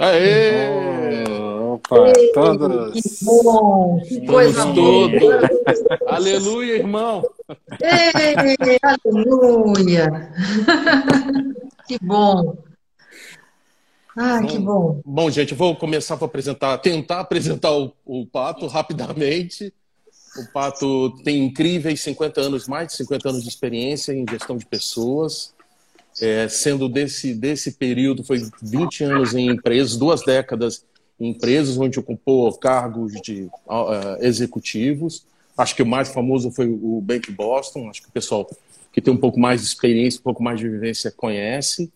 Aê! Opa, todos! Que bom! Que coisa todos. Aleluia, irmão! Ei, aleluia! Que bom! Ah, que bom! Bom, gente, vou começar a apresentar, tentar apresentar o, o Pato rapidamente. O Pato tem incríveis 50 anos, mais de 50 anos de experiência em gestão de pessoas. É, sendo desse, desse período, foi 20 anos em empresas, duas décadas em empresas, onde ocupou cargos de uh, executivos. Acho que o mais famoso foi o Bank Boston, acho que o pessoal que tem um pouco mais de experiência, um pouco mais de vivência conhece.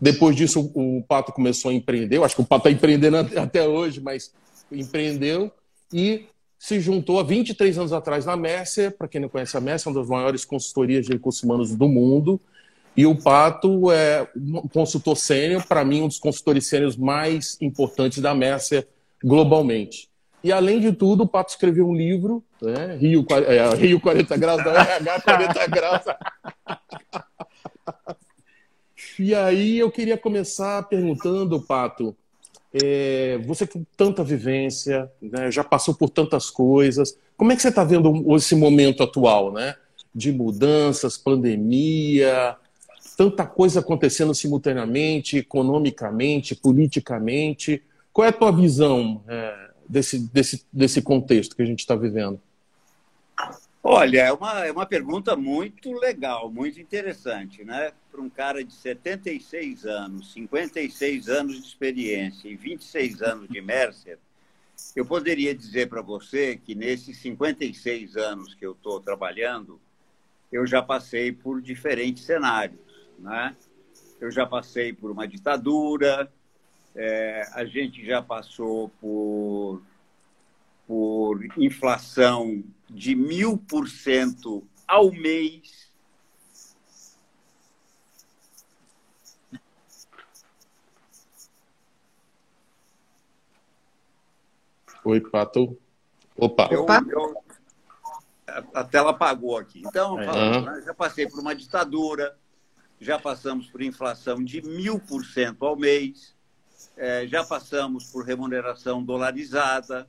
Depois disso, o Pato começou a empreender. Eu acho que o Pato está empreendendo até hoje, mas empreendeu e se juntou há 23 anos atrás na Mercer. Para quem não conhece a Mercer, é uma das maiores consultorias de recursos humanos do mundo. E o Pato é um consultor sênior, para mim, um dos consultores sêniores mais importantes da Mercer globalmente. E, além de tudo, o Pato escreveu um livro, né? Rio, é, Rio 40 Graus, não, RH 40 Graus. e aí eu queria começar perguntando, Pato, é, você com tanta vivência, né, já passou por tantas coisas, como é que você está vendo esse momento atual, né? De mudanças, pandemia, tanta coisa acontecendo simultaneamente, economicamente, politicamente. Qual é a tua visão é, desse, desse, desse contexto que a gente está vivendo? Olha, é uma, é uma pergunta muito legal, muito interessante, né? Para um cara de 76 anos, 56 anos de experiência e 26 anos de Mercer, eu poderia dizer para você que nesses 56 anos que eu estou trabalhando, eu já passei por diferentes cenários né? Eu já passei por uma ditadura, é, a gente já passou por, por inflação de mil por cento ao mês. Oi, Pato. Opa. Eu, eu, a, a, tela apagou aqui. Então, falando, né, já passei por uma ditadura, já passamos por inflação de mil por cento ao mês, é, já passamos por remuneração dolarizada,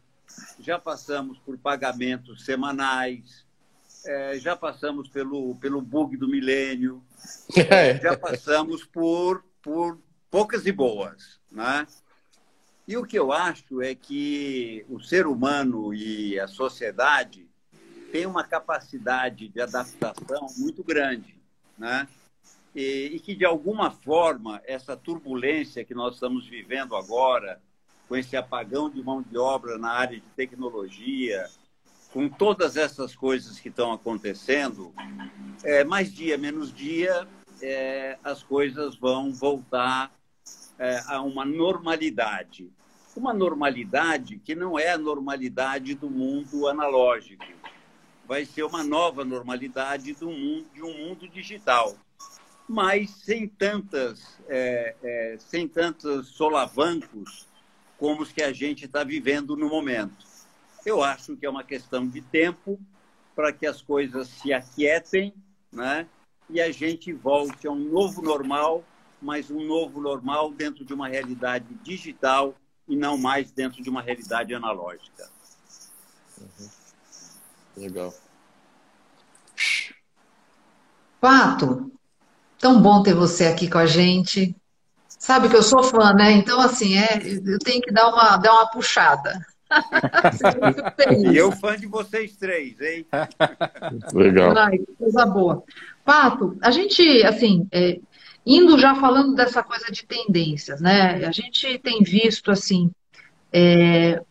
já passamos por pagamentos semanais, é, já passamos pelo, pelo bug do milênio, é, já passamos por, por poucas e boas. Né? E o que eu acho é que o ser humano e a sociedade têm uma capacidade de adaptação muito grande. Né? E, e que, de alguma forma, essa turbulência que nós estamos vivendo agora, com esse apagão de mão de obra na área de tecnologia, com todas essas coisas que estão acontecendo, é, mais dia menos dia, é, as coisas vão voltar é, a uma normalidade. Uma normalidade que não é a normalidade do mundo analógico. Vai ser uma nova normalidade do mundo, de um mundo digital mas sem tantas, é, é, sem tantos solavancos como os que a gente está vivendo no momento. Eu acho que é uma questão de tempo para que as coisas se aquietem, né? E a gente volte a um novo normal, mas um novo normal dentro de uma realidade digital e não mais dentro de uma realidade analógica. Uhum. Legal. Pato, Tão bom ter você aqui com a gente. Sabe que eu sou fã, né? Então, assim, é, eu tenho que dar uma, dar uma puxada. e eu fã de vocês três, hein? Legal. Ai, coisa boa. Pato, a gente, assim, é, indo já falando dessa coisa de tendências, né? A gente tem visto, assim, é,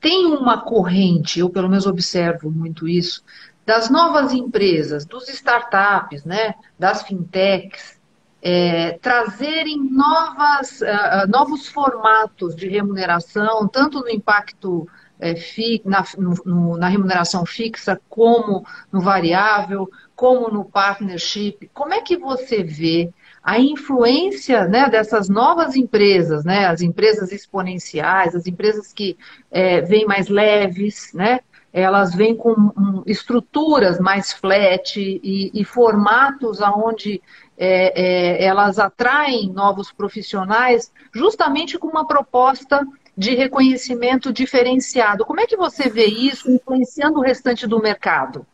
tem uma corrente, eu pelo menos observo muito isso, das novas empresas, dos startups, né, das fintechs, é, trazerem novas, uh, novos formatos de remuneração, tanto no impacto é, fi, na, no, na remuneração fixa, como no variável, como no partnership. Como é que você vê a influência né, dessas novas empresas, né, as empresas exponenciais, as empresas que é, vêm mais leves, né, elas vêm com estruturas mais flat e, e formatos onde é, é, elas atraem novos profissionais, justamente com uma proposta de reconhecimento diferenciado. Como é que você vê isso influenciando o restante do mercado?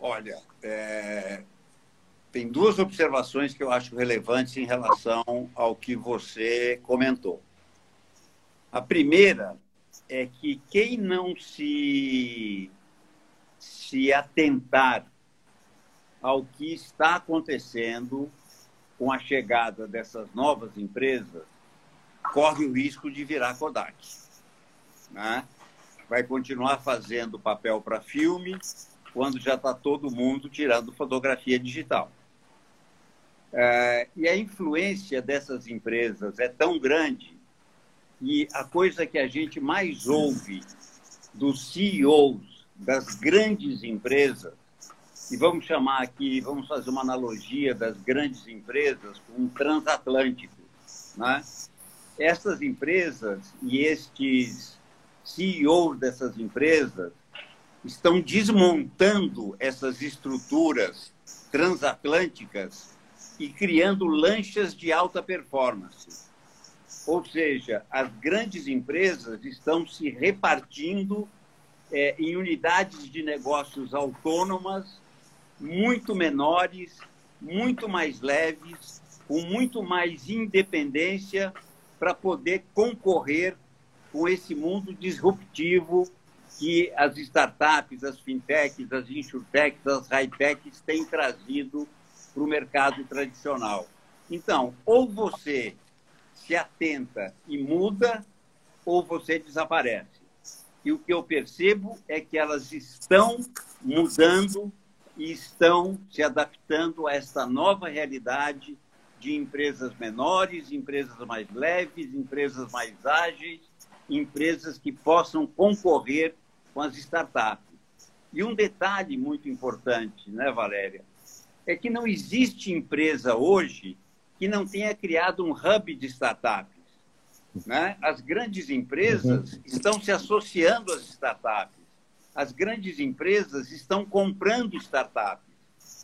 Olha, é... tem duas observações que eu acho relevantes em relação ao que você comentou. A primeira é que quem não se, se atentar ao que está acontecendo com a chegada dessas novas empresas corre o risco de virar Kodak. Né? Vai continuar fazendo papel para filme quando já está todo mundo tirando fotografia digital. É, e a influência dessas empresas é tão grande e a coisa que a gente mais ouve dos CEOs das grandes empresas, e vamos chamar aqui, vamos fazer uma analogia das grandes empresas com um transatlântico, né? essas empresas e estes CEOs dessas empresas estão desmontando essas estruturas transatlânticas e criando lanchas de alta performance. Ou seja, as grandes empresas estão se repartindo é, em unidades de negócios autônomas, muito menores, muito mais leves, com muito mais independência para poder concorrer com esse mundo disruptivo que as startups, as fintechs, as insurtechs, as high-techs têm trazido para o mercado tradicional. Então, ou você se atenta e muda, ou você desaparece. E o que eu percebo é que elas estão mudando e estão se adaptando a esta nova realidade de empresas menores, empresas mais leves, empresas mais ágeis, empresas que possam concorrer com as startups. E um detalhe muito importante, né, Valéria, é que não existe empresa hoje que não tenha criado um hub de startups. Né? As grandes empresas uhum. estão se associando às startups. As grandes empresas estão comprando startups.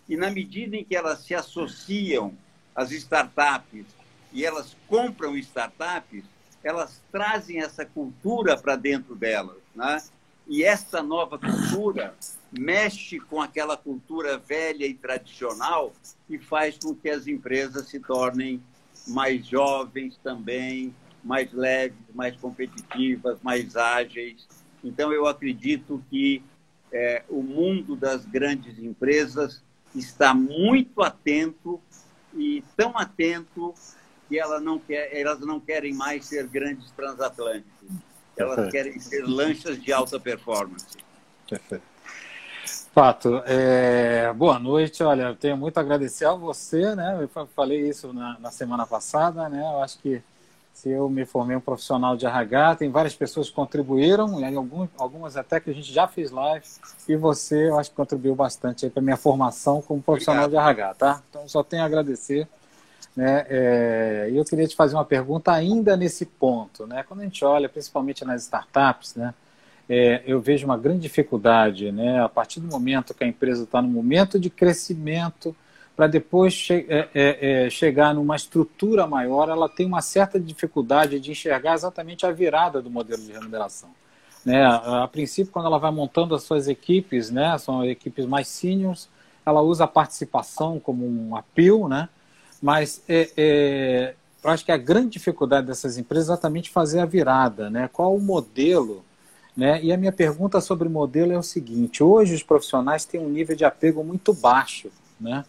E na medida em que elas se associam as startups e elas compram startups, elas trazem essa cultura para dentro delas. Né? E essa nova cultura mexe com aquela cultura velha e tradicional e faz com que as empresas se tornem mais jovens também, mais leves, mais competitivas, mais ágeis. Então, eu acredito que é, o mundo das grandes empresas está muito atento e tão atento que ela não quer, elas não querem mais ser grandes transatlânticos. Elas querem ser lanchas de alta performance. Perfeito. Fato. É... Boa noite. Olha, tenho muito a agradecer a você, né? Eu falei isso na, na, semana passada, né? Eu acho que se eu me formei um profissional de RH, tem várias pessoas que contribuíram, e algumas, algumas até que a gente já fez live, e você, eu acho que contribuiu bastante para minha formação como profissional Obrigado. de RH, tá? Então, só tenho a agradecer. Né? É... Eu queria te fazer uma pergunta ainda nesse ponto, né? Quando a gente olha, principalmente nas startups, né? é, eu vejo uma grande dificuldade, né? A partir do momento que a empresa está no momento de crescimento, para depois che é, é, é, chegar numa estrutura maior, ela tem uma certa dificuldade de enxergar exatamente a virada do modelo de remuneração. Né? A, a, princípio, quando ela vai montando as suas equipes, né? São equipes mais seniors, ela usa a participação como um apelo, né? Mas é, é, eu acho que a grande dificuldade dessas empresas é exatamente fazer a virada, né? Qual o modelo né? E a minha pergunta sobre modelo é o seguinte: hoje os profissionais têm um nível de apego muito baixo, né?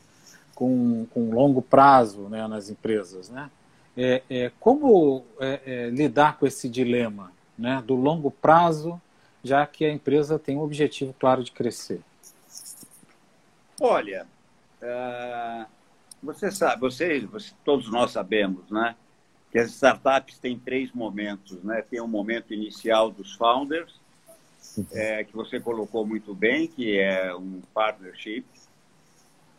com, com longo prazo né, nas empresas. Né? É, é como é, é, lidar com esse dilema né, do longo prazo, já que a empresa tem um objetivo claro de crescer? Olha, uh, você sabe, você, você, todos nós sabemos, né? que as startups têm três momentos, né? Tem um momento inicial dos founders, é, que você colocou muito bem, que é um partnership.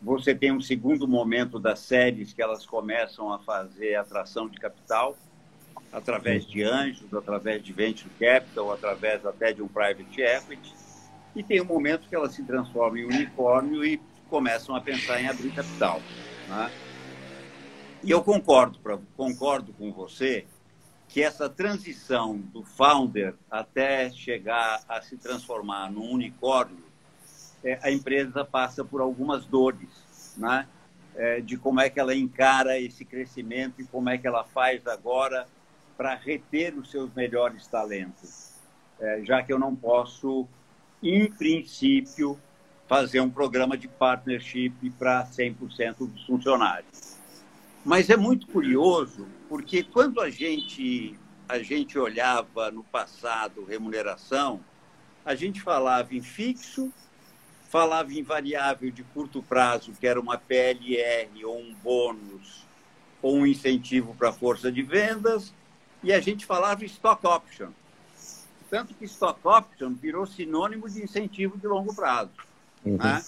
Você tem um segundo momento das séries que elas começam a fazer atração de capital através de anjos, através de venture capital, através até de um private equity. e tem um momento que ela se transforma em unicórnio e começam a pensar em abrir capital. Né? E eu concordo, pra, concordo com você que essa transição do founder até chegar a se transformar num unicórnio, é, a empresa passa por algumas dores, né? É, de como é que ela encara esse crescimento e como é que ela faz agora para reter os seus melhores talentos. É, já que eu não posso, em princípio, fazer um programa de partnership para 100% dos funcionários. Mas é muito curioso, porque quando a gente, a gente olhava no passado remuneração, a gente falava em fixo, falava em variável de curto prazo, que era uma PLR ou um bônus ou um incentivo para a força de vendas, e a gente falava em stock option. Tanto que stock option virou sinônimo de incentivo de longo prazo. Uhum. Né?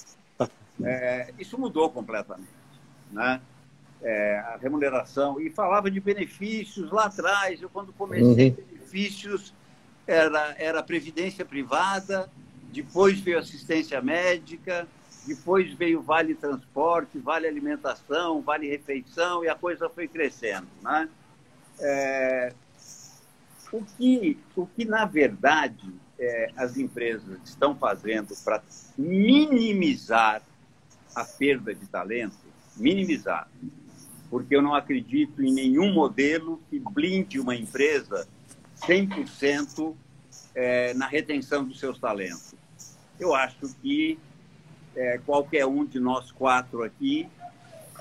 É, isso mudou completamente. Né? é, a remuneração e falava de benefícios lá atrás. Eu, quando comecei, uhum. benefícios era, era previdência privada, depois veio assistência médica, depois veio vale transporte, vale alimentação, vale refeição e a coisa foi crescendo. Né? É, o, que, o que, na verdade, é, as empresas estão fazendo para minimizar a perda de talento, minimizar, porque eu não acredito em nenhum modelo que blinde uma empresa 100% é, na retenção dos seus talentos. Eu acho que é, qualquer um de nós quatro aqui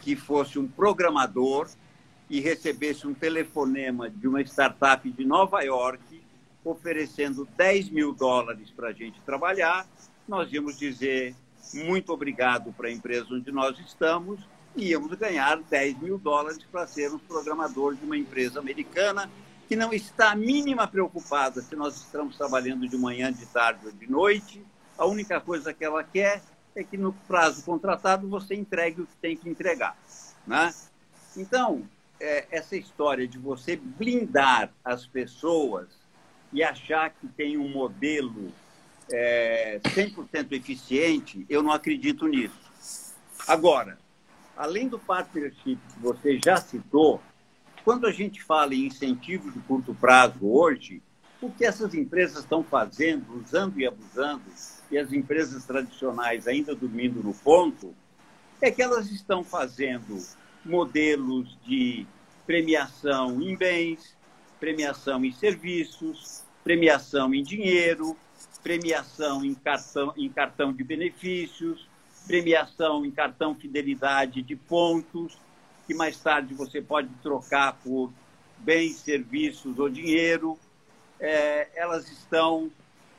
que fosse um programador e recebesse um telefonema de uma startup de Nova York oferecendo 10 mil dólares para a gente trabalhar, nós íamos dizer muito obrigado para a empresa onde nós estamos íamos ganhar 10 mil dólares para sermos programadores de uma empresa americana que não está mínima preocupada se nós estamos trabalhando de manhã, de tarde ou de noite. A única coisa que ela quer é que no prazo contratado você entregue o que tem que entregar. Né? Então, é, essa história de você blindar as pessoas e achar que tem um modelo é, 100% eficiente, eu não acredito nisso. Agora, além do partnership que você já citou, quando a gente fala em incentivo de curto prazo hoje, o que essas empresas estão fazendo, usando e abusando, e as empresas tradicionais ainda dormindo no ponto, é que elas estão fazendo modelos de premiação em bens, premiação em serviços, premiação em dinheiro, premiação em cartão, em cartão de benefícios, premiação em cartão fidelidade de pontos, que mais tarde você pode trocar por bens, serviços ou dinheiro. É, elas estão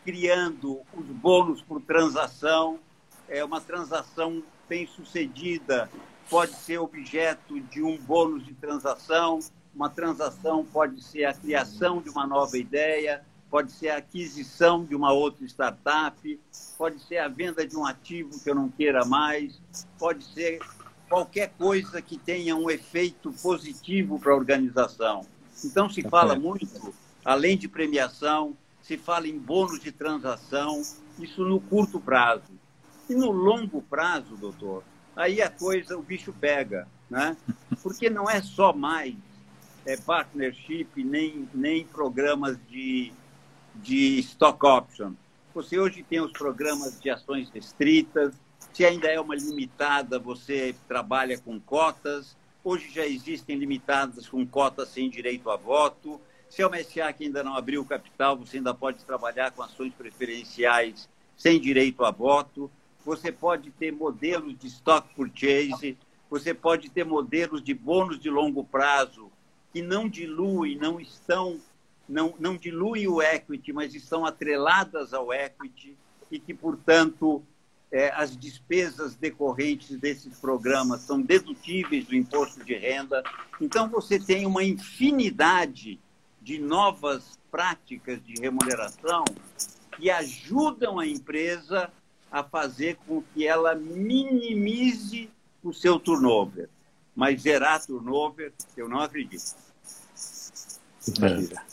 criando os bônus por transação. É uma transação bem sucedida pode ser objeto de um bônus de transação. Uma transação pode ser a criação de uma nova ideia pode ser a aquisição de uma outra startup, pode ser a venda de um ativo que eu não queira mais, pode ser qualquer coisa que tenha um efeito positivo para a organização. Então, se fala muito, além de premiação, se fala em bônus de transação, isso no curto prazo. E no longo prazo, doutor, aí a coisa, o bicho pega, né? Porque não é só mais é, partnership, nem, nem programas de de stock option. Você hoje tem os programas de ações restritas, se ainda é uma limitada, você trabalha com cotas. Hoje já existem limitadas com cotas sem direito a voto. Se é uma SA que ainda não abriu o capital, você ainda pode trabalhar com ações preferenciais sem direito a voto. Você pode ter modelos de stock purchase, você pode ter modelos de bônus de longo prazo que não diluem, não estão não, não diluem o equity, mas estão atreladas ao equity e que, portanto, é, as despesas decorrentes desses programas são dedutíveis do imposto de renda. Então, você tem uma infinidade de novas práticas de remuneração que ajudam a empresa a fazer com que ela minimize o seu turnover. Mas zerar turnover, eu não acredito. É.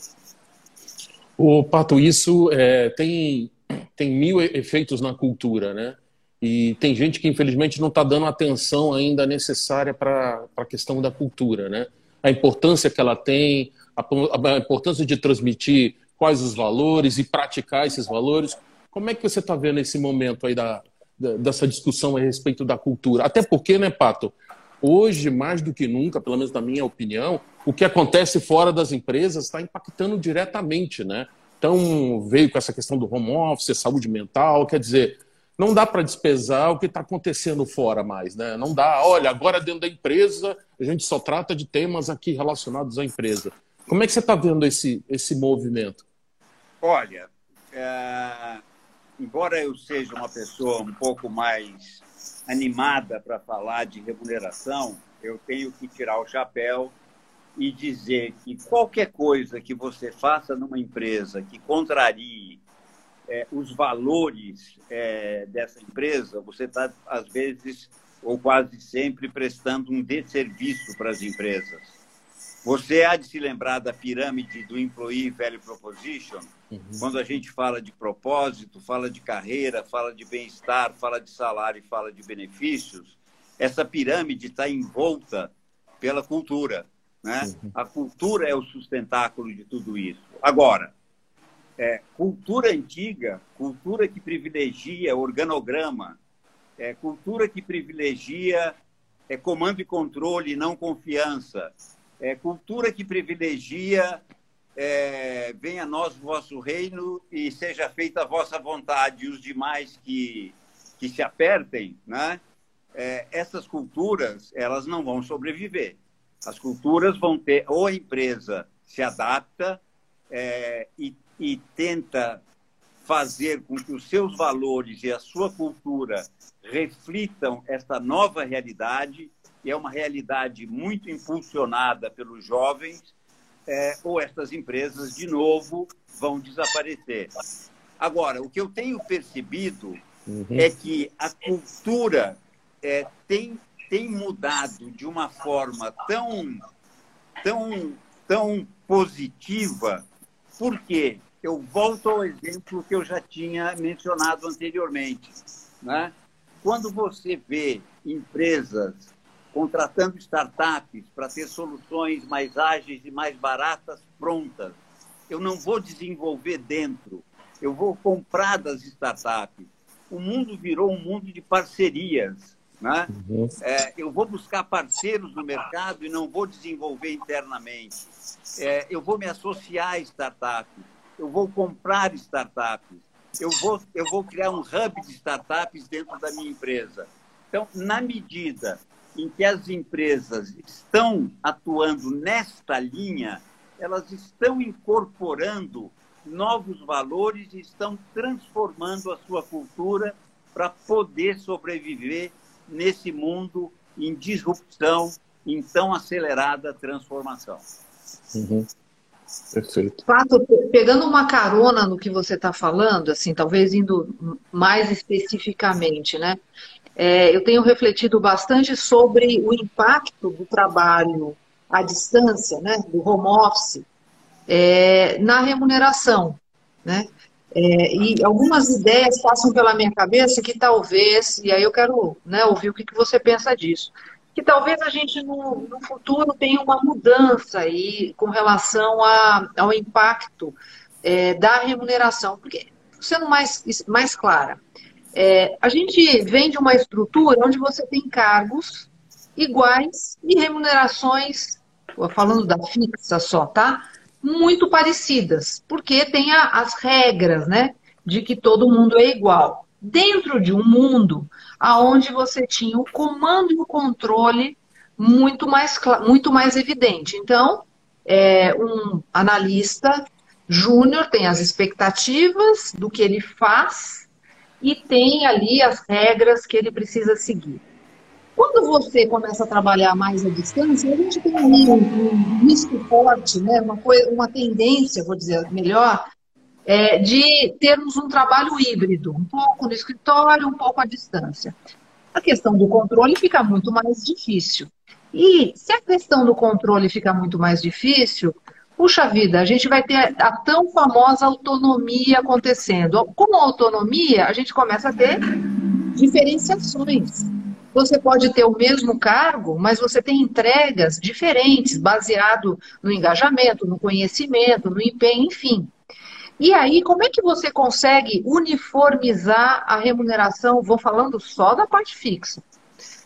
O Pato, isso é, tem, tem mil efeitos na cultura, né? E tem gente que infelizmente não está dando atenção ainda necessária para a questão da cultura, né? A importância que ela tem, a, a importância de transmitir quais os valores e praticar esses valores. Como é que você está vendo esse momento aí da, da, dessa discussão a respeito da cultura? Até porque, né, Pato? Hoje, mais do que nunca, pelo menos na minha opinião, o que acontece fora das empresas está impactando diretamente, né? Então, veio com essa questão do home office, saúde mental, quer dizer, não dá para despesar o que está acontecendo fora mais, né? Não dá, olha, agora dentro da empresa a gente só trata de temas aqui relacionados à empresa. Como é que você está vendo esse, esse movimento? Olha, é... embora eu seja uma pessoa um pouco mais animada para falar de remuneração, eu tenho que tirar o chapéu e dizer que qualquer coisa que você faça numa empresa que contrarie é, os valores é, dessa empresa, você está, às vezes, ou quase sempre, prestando um desserviço para as empresas. Você há de se lembrar da pirâmide do Employee Value Proposition, uhum. quando a gente fala de propósito, fala de carreira, fala de bem-estar, fala de salário e fala de benefícios. Essa pirâmide está envolta pela cultura. Né? Uhum. A cultura é o sustentáculo de tudo isso. Agora, é, cultura antiga, cultura que privilegia organograma, é, cultura que privilegia é, comando e controle, não confiança, é, cultura que privilegia é, venha a nós o vosso reino e seja feita a vossa vontade, e os demais que, que se apertem, né? É, essas culturas elas não vão sobreviver. As culturas vão ter, ou a empresa se adapta é, e, e tenta fazer com que os seus valores e a sua cultura reflitam esta nova realidade, e é uma realidade muito impulsionada pelos jovens, é, ou estas empresas, de novo, vão desaparecer. Agora, o que eu tenho percebido uhum. é que a cultura é, tem tem mudado de uma forma tão, tão, tão positiva, porque eu volto ao exemplo que eu já tinha mencionado anteriormente. Né? Quando você vê empresas contratando startups para ter soluções mais ágeis e mais baratas prontas, eu não vou desenvolver dentro, eu vou comprar das startups. O mundo virou um mundo de parcerias. Né? Uhum. É, eu vou buscar parceiros no mercado e não vou desenvolver internamente. É, eu vou me associar a startups. Eu vou comprar startups. Eu vou, eu vou criar um hub de startups dentro da minha empresa. Então, na medida em que as empresas estão atuando nesta linha, elas estão incorporando novos valores e estão transformando a sua cultura para poder sobreviver nesse mundo em disrupção, em tão acelerada transformação. Uhum. Perfeito. Pato, pegando uma carona no que você está falando, assim, talvez indo mais especificamente, né? É, eu tenho refletido bastante sobre o impacto do trabalho à distância, né, do home office, é, na remuneração, né? É, e algumas ideias passam pela minha cabeça que talvez, e aí eu quero né, ouvir o que, que você pensa disso, que talvez a gente no, no futuro tenha uma mudança aí com relação a, ao impacto é, da remuneração. Porque, sendo mais, mais clara, é, a gente vem de uma estrutura onde você tem cargos iguais e remunerações, falando da fixa só, tá? Muito parecidas, porque tem a, as regras, né, de que todo mundo é igual. Dentro de um mundo aonde você tinha o comando e o controle muito mais, muito mais evidente. Então, é, um analista júnior tem as expectativas do que ele faz e tem ali as regras que ele precisa seguir. Quando você começa a trabalhar mais à distância, a gente tem um, um risco forte, né? uma, uma tendência, vou dizer melhor, é, de termos um trabalho híbrido, um pouco no escritório, um pouco à distância. A questão do controle fica muito mais difícil. E se a questão do controle fica muito mais difícil, puxa vida, a gente vai ter a tão famosa autonomia acontecendo. Com a autonomia, a gente começa a ter diferenciações. Você pode ter o mesmo cargo, mas você tem entregas diferentes, baseado no engajamento, no conhecimento, no empenho, enfim. E aí, como é que você consegue uniformizar a remuneração? Vou falando só da parte fixa.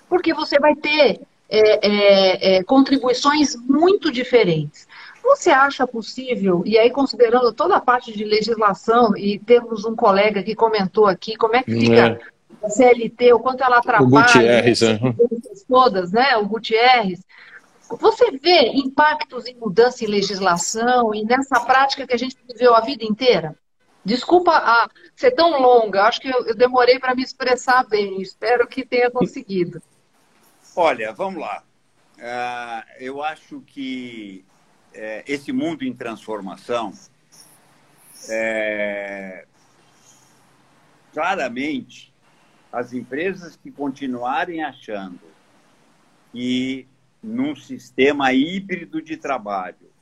Porque você vai ter é, é, é, contribuições muito diferentes. Você acha possível, e aí considerando toda a parte de legislação, e temos um colega que comentou aqui, como é que fica é. a CLT, o quanto ela atrapalha, o Gutierrez, né? todas, né? O Gutierrez. Você vê impactos em mudança em legislação e nessa prática que a gente viveu a vida inteira? Desculpa a, ser tão longa, acho que eu, eu demorei para me expressar bem, espero que tenha conseguido. Olha, vamos lá. Uh, eu acho que uh, esse mundo em transformação, uh, claramente, as empresas que continuarem achando que num sistema híbrido de trabalho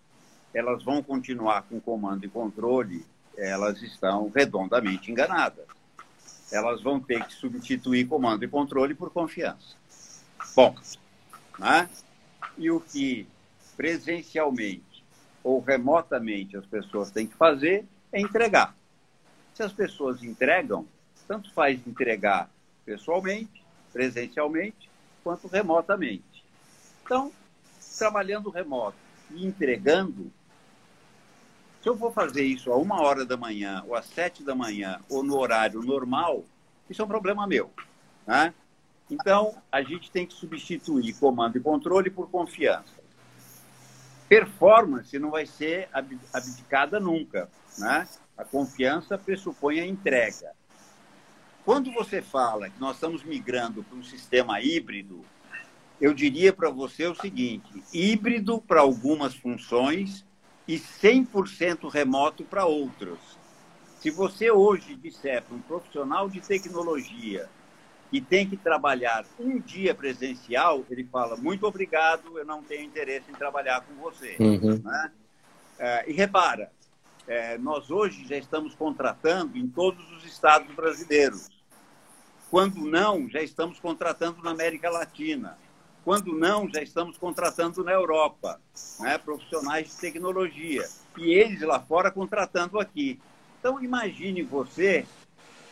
elas vão continuar com comando e controle, elas estão redondamente enganadas. Elas vão ter que substituir comando e controle por confiança. Bom, né? e o que presencialmente ou remotamente as pessoas têm que fazer é entregar. Se as pessoas entregam, tanto faz entregar pessoalmente, presencialmente, quanto remotamente. Então, trabalhando remoto e entregando, se eu vou fazer isso a uma hora da manhã, ou às sete da manhã, ou no horário normal, isso é um problema meu. Né? Então, a gente tem que substituir comando e controle por confiança. Performance não vai ser abdicada nunca. Né? A confiança pressupõe a entrega. Quando você fala que nós estamos migrando para um sistema híbrido, eu diria para você o seguinte: híbrido para algumas funções e 100% remoto para outras. Se você hoje disser para um profissional de tecnologia e tem que trabalhar um dia presencial, ele fala: muito obrigado, eu não tenho interesse em trabalhar com você. Uhum. Né? É, e repara, é, nós hoje já estamos contratando em todos os estados brasileiros. Quando não, já estamos contratando na América Latina. Quando não, já estamos contratando na Europa, né? profissionais de tecnologia. E eles lá fora contratando aqui. Então, imagine você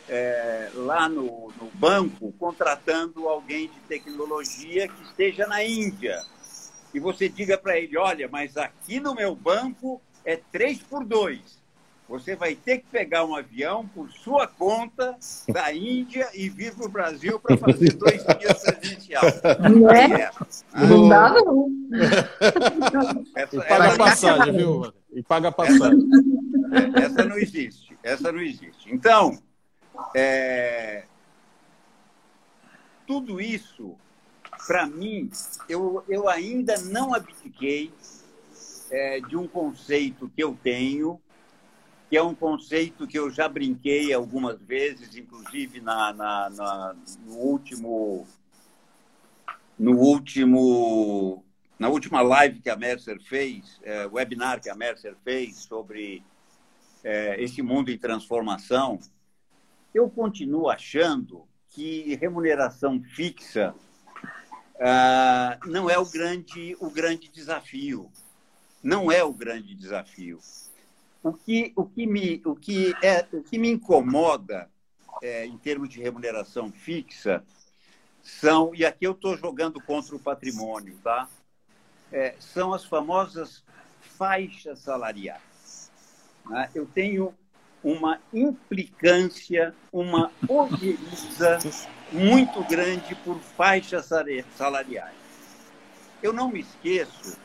é, lá no, no, banco contratando alguém de tecnologia que esteja na Índia. E você diga para ele: olha, mas aqui no meu banco é 3 por 2. Você vai ter que pegar um avião por sua conta da Índia e vir para o Brasil para fazer dois dias presencial. Não é? é. Não dá, não. Essa, e paga a passagem, viu? E paga a passagem. Essa, essa não existe. Essa não existe. Então, é... Tudo isso, para mim, eu, eu ainda não abdiquei é, de um conceito que eu tenho, que é um conceito que eu já brinquei algumas vezes, inclusive na, na, na no último no último na última live que a Mercer fez, é, webinar que a Mercer fez sobre é, esse mundo em transformação, eu continuo achando que remuneração fixa ah, não é o grande, o grande desafio. Não é o grande desafio. O que, o que, me, o que, é, o que me incomoda é, em termos de remuneração fixa são, e aqui eu estou jogando contra o patrimônio, tá? É, são as famosas faixas salariais. Né? Eu tenho uma implicância, uma ojeriza muito grande por faixas salariais. Eu não me esqueço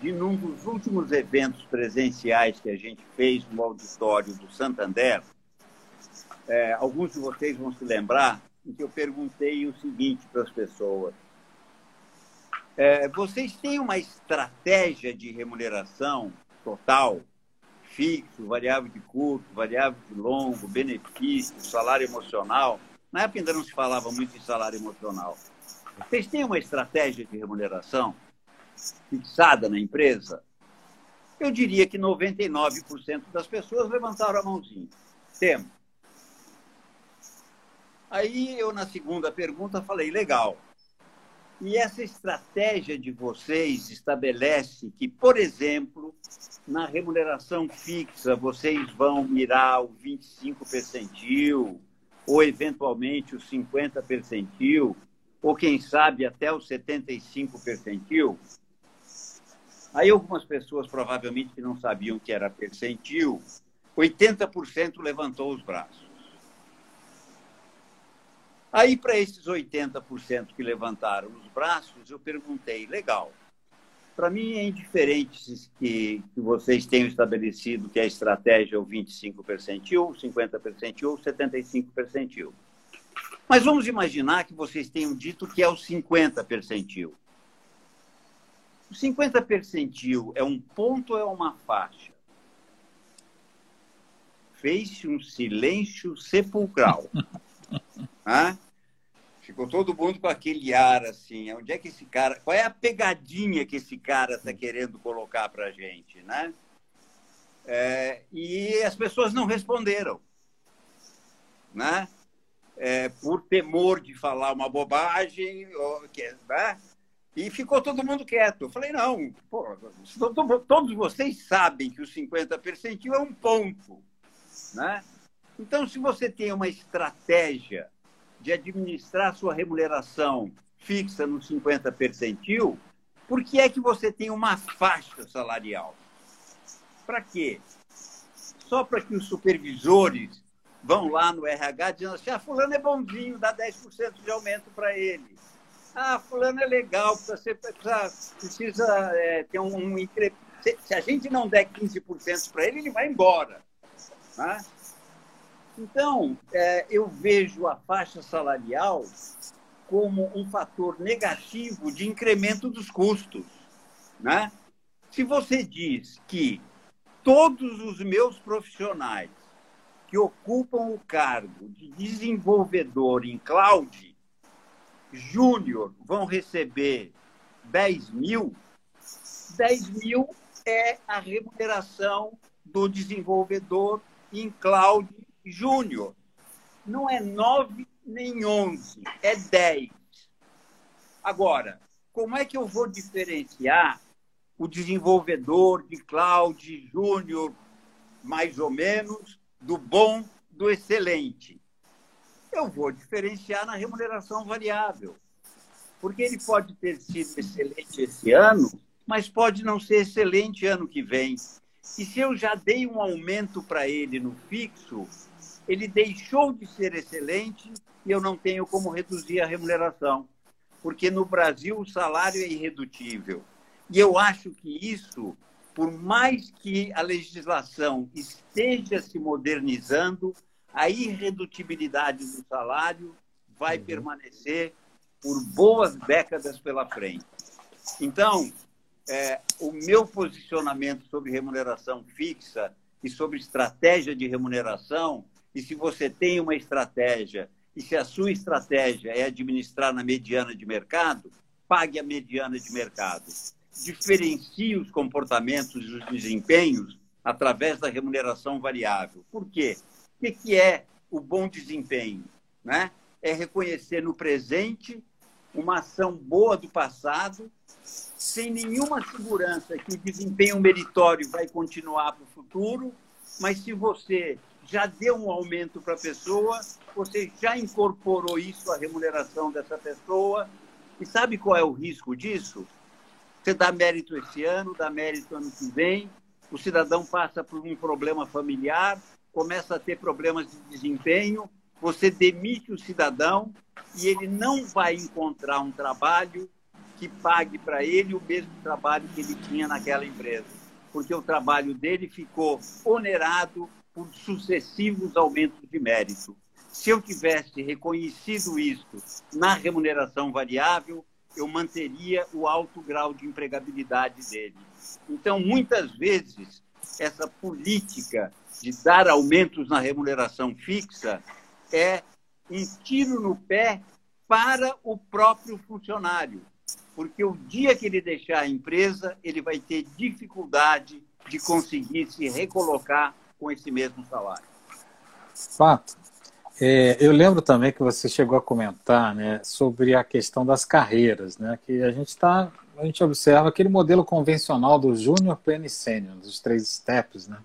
de num dos últimos eventos presenciais que a gente fez no auditório do Santander, é, alguns de vocês vão se lembrar em que eu perguntei o seguinte para as pessoas: é, vocês têm uma estratégia de remuneração total fixo, variável de curto, variável de longo, benefício, salário emocional. Na época ainda não se falava muito em salário emocional. Vocês têm uma estratégia de remuneração fixada na empresa? Eu diria que 99% das pessoas levantaram a mãozinha. Temos. Aí eu, na segunda pergunta, falei: legal. E essa estratégia de vocês estabelece que, por exemplo, na remuneração fixa, vocês vão mirar o 25 percentil, ou eventualmente o 50 percentil, ou quem sabe até o 75 percentil. Aí algumas pessoas, provavelmente, que não sabiam que era percentil, 80% levantou os braços. Aí, para esses 80% que levantaram os braços, eu perguntei: legal, para mim é indiferente que, que vocês tenham estabelecido que a estratégia é o 25 percentil, 50 percentil, 75 percentil. Mas vamos imaginar que vocês tenham dito que é o 50 percentil. O 50 percentil é um ponto ou é uma faixa? Fez-se um silêncio sepulcral. ah? Ficou todo mundo com aquele ar assim. Onde é que esse cara. Qual é a pegadinha que esse cara está querendo colocar para a gente, né? É, e as pessoas não responderam, né? É, por temor de falar uma bobagem, ou, né? E ficou todo mundo quieto. Eu falei, não, pô, todos vocês sabem que o 50 percentil é um ponto. Né? Então, se você tem uma estratégia de administrar sua remuneração fixa no 50 percentil, por que é que você tem uma faixa salarial? Para quê? Só para que os supervisores vão lá no RH dizendo assim, ah, fulano é bonzinho, dá 10% de aumento para ele. Ah, fulano é legal, você precisa, precisa é, ter um... um se, se, a gente não der 15% para ele, ele vai embora. Né? Então, é, eu vejo a faixa salarial como um fator negativo de incremento dos custos. Né? Se você diz que todos os meus profissionais que ocupam o cargo de desenvolvedor em cloud júnior vão receber 10 mil, 10 mil é a remuneração do desenvolvedor em cloud Júnior. Não é 9 nem 11, é 10. Agora, como é que eu vou diferenciar o desenvolvedor de cloud júnior, mais ou menos, do bom do excelente? Eu vou diferenciar na remuneração variável. Porque ele pode ter sido excelente esse ano, mas pode não ser excelente ano que vem. E se eu já dei um aumento para ele no fixo, ele deixou de ser excelente e eu não tenho como reduzir a remuneração, porque no Brasil o salário é irredutível. E eu acho que isso, por mais que a legislação esteja se modernizando, a irredutibilidade do salário vai uhum. permanecer por boas décadas pela frente. Então, é, o meu posicionamento sobre remuneração fixa e sobre estratégia de remuneração e se você tem uma estratégia e se a sua estratégia é administrar na mediana de mercado, pague a mediana de mercado. Diferencie os comportamentos e os desempenhos através da remuneração variável. Por quê? O que é o bom desempenho? Né? É reconhecer no presente uma ação boa do passado, sem nenhuma segurança que o desempenho meritório vai continuar para o futuro, mas se você já deu um aumento para a pessoa, você já incorporou isso à remuneração dessa pessoa. E sabe qual é o risco disso? Você dá mérito esse ano, dá mérito ano que vem, o cidadão passa por um problema familiar, começa a ter problemas de desempenho, você demite o cidadão e ele não vai encontrar um trabalho que pague para ele o mesmo trabalho que ele tinha naquela empresa, porque o trabalho dele ficou onerado por sucessivos aumentos de mérito. Se eu tivesse reconhecido isso na remuneração variável, eu manteria o alto grau de empregabilidade dele. Então, muitas vezes, essa política de dar aumentos na remuneração fixa é um tiro no pé para o próprio funcionário, porque o dia que ele deixar a empresa, ele vai ter dificuldade de conseguir se recolocar com esse mesmo salário. Fato. É, eu lembro também que você chegou a comentar né, sobre a questão das carreiras, né, que a gente está, a gente observa aquele modelo convencional do júnior, pleno e sênior, dos três steps, né?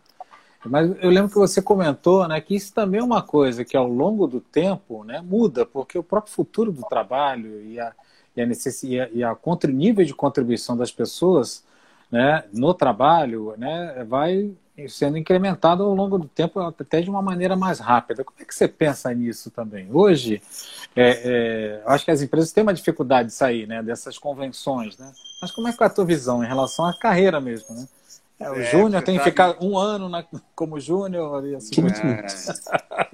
Mas eu lembro que você comentou né, que isso também é uma coisa que ao longo do tempo né, muda, porque o próprio futuro do trabalho e a, e a, necess... e a, e nível de contribuição das pessoas né, no trabalho né, vai sendo incrementado ao longo do tempo, até de uma maneira mais rápida. Como é que você pensa nisso também? Hoje, é, é, acho que as empresas têm uma dificuldade de sair né, dessas convenções, né? mas como é que é a tua visão em relação à carreira mesmo? Né? É, o é, Júnior tem que ficar um ano na, como Júnior e assim. É.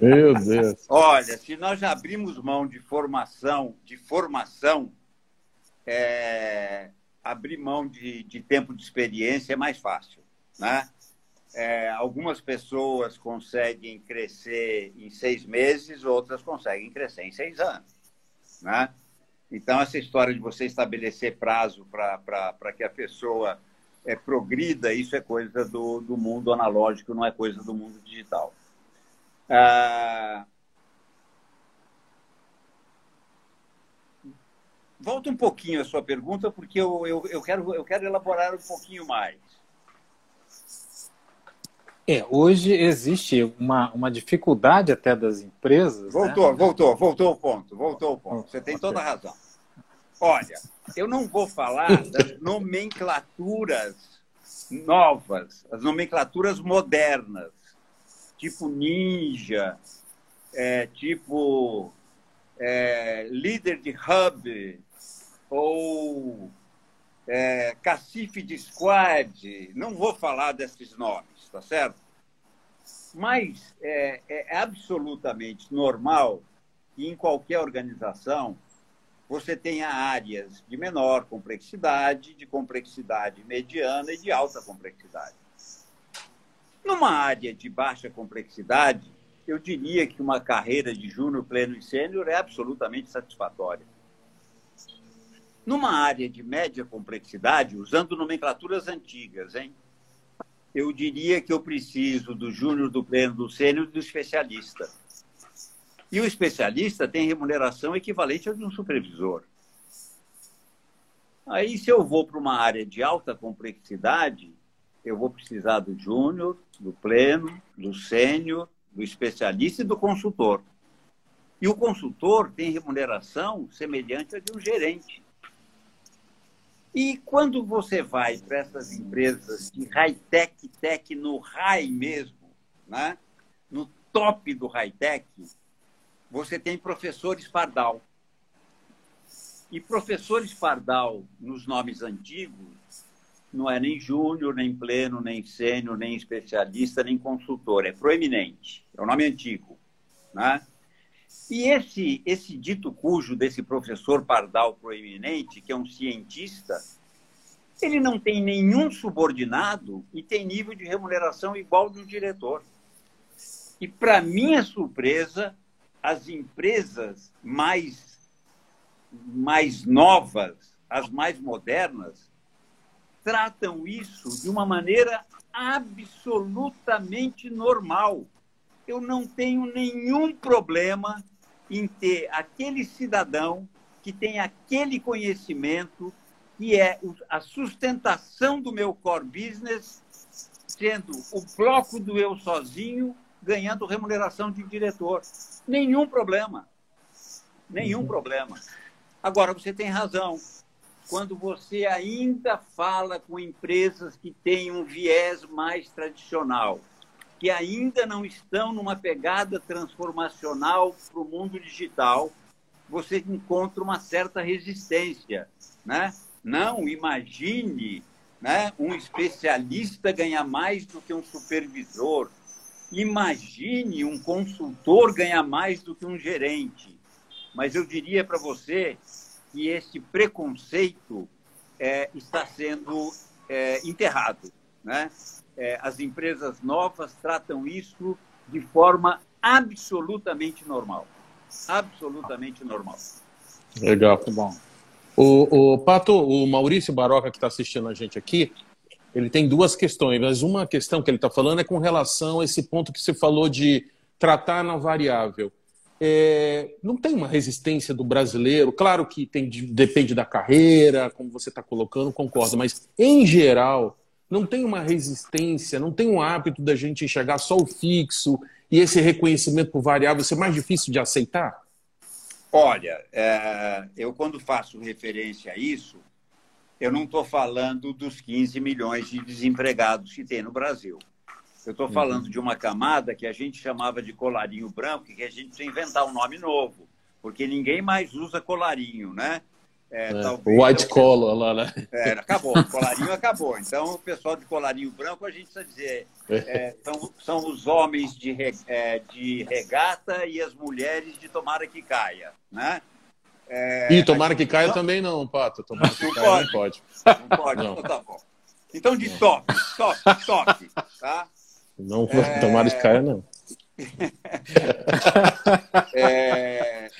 Meu Deus. Olha, se nós abrimos mão de formação, de formação, é, abrir mão de, de tempo de experiência é mais fácil, né? É, algumas pessoas conseguem crescer em seis meses, outras conseguem crescer em seis anos. Né? Então, essa história de você estabelecer prazo para que a pessoa é, progrida, isso é coisa do, do mundo analógico, não é coisa do mundo digital. Ah... Volta um pouquinho a sua pergunta, porque eu, eu, eu, quero, eu quero elaborar um pouquinho mais. É, hoje existe uma, uma dificuldade até das empresas. Voltou, né? voltou, voltou o ponto, voltou o ponto. Você tem toda a razão. Olha, eu não vou falar das nomenclaturas novas, as nomenclaturas modernas, tipo ninja, é, tipo é, líder de hub, ou é, cacife de squad. Não vou falar desses nomes tá certo? Mas é, é absolutamente normal que em qualquer organização você tenha áreas de menor complexidade, de complexidade mediana e de alta complexidade. Numa área de baixa complexidade, eu diria que uma carreira de júnior, pleno e sênior é absolutamente satisfatória. Numa área de média complexidade, usando nomenclaturas antigas, hein? eu diria que eu preciso do júnior, do pleno, do sênior e do especialista. E o especialista tem remuneração equivalente a de um supervisor. Aí, se eu vou para uma área de alta complexidade, eu vou precisar do júnior, do pleno, do sênior, do especialista e do consultor. E o consultor tem remuneração semelhante à de um gerente. E quando você vai para essas empresas de high-tech, tech no high mesmo, né? no top do high-tech, você tem professores pardal. E professores pardal, nos nomes antigos, não é nem júnior, nem pleno, nem sênior, nem especialista, nem consultor, é proeminente, é o nome antigo. Né? E esse, esse dito cujo desse professor Pardal proeminente, que é um cientista, ele não tem nenhum subordinado e tem nível de remuneração igual do diretor. E, para minha surpresa, as empresas mais, mais novas, as mais modernas, tratam isso de uma maneira absolutamente normal eu não tenho nenhum problema em ter aquele cidadão que tem aquele conhecimento que é a sustentação do meu core business, sendo o bloco do eu sozinho ganhando remuneração de diretor. Nenhum problema. Nenhum uhum. problema. Agora, você tem razão. Quando você ainda fala com empresas que têm um viés mais tradicional, que ainda não estão numa pegada transformacional para o mundo digital, você encontra uma certa resistência, né? Não imagine, né, um especialista ganhar mais do que um supervisor. Imagine um consultor ganhar mais do que um gerente. Mas eu diria para você que esse preconceito é, está sendo é, enterrado, né? É, as empresas novas tratam isso de forma absolutamente normal. Absolutamente normal. Legal. Muito bom. O, o Pato, o Maurício Baroca, que está assistindo a gente aqui, ele tem duas questões, mas uma questão que ele está falando é com relação a esse ponto que você falou de tratar na variável. É, não tem uma resistência do brasileiro, claro que tem, depende da carreira, como você está colocando, concordo, mas em geral, não tem uma resistência, não tem um hábito da gente enxergar só o fixo e esse reconhecimento por variável ser mais difícil de aceitar? Olha, é, eu quando faço referência a isso, eu não estou falando dos 15 milhões de desempregados que tem no Brasil. Eu estou falando uhum. de uma camada que a gente chamava de colarinho branco, que a gente precisa inventar um nome novo, porque ninguém mais usa colarinho, né? É, é, talvez, white collar lá, né? É, acabou, colarinho acabou. Então, o pessoal de colarinho branco, a gente precisa dizer, é, são, são os homens de, é, de regata e as mulheres de tomara que caia, né? É, e tomara que caia não... também não, Pato. Tomara que não caia pode. não pode. Não pode, não. então tá bom. Então, de top, top, top, tá? Não, é... tomara que caia, não. é...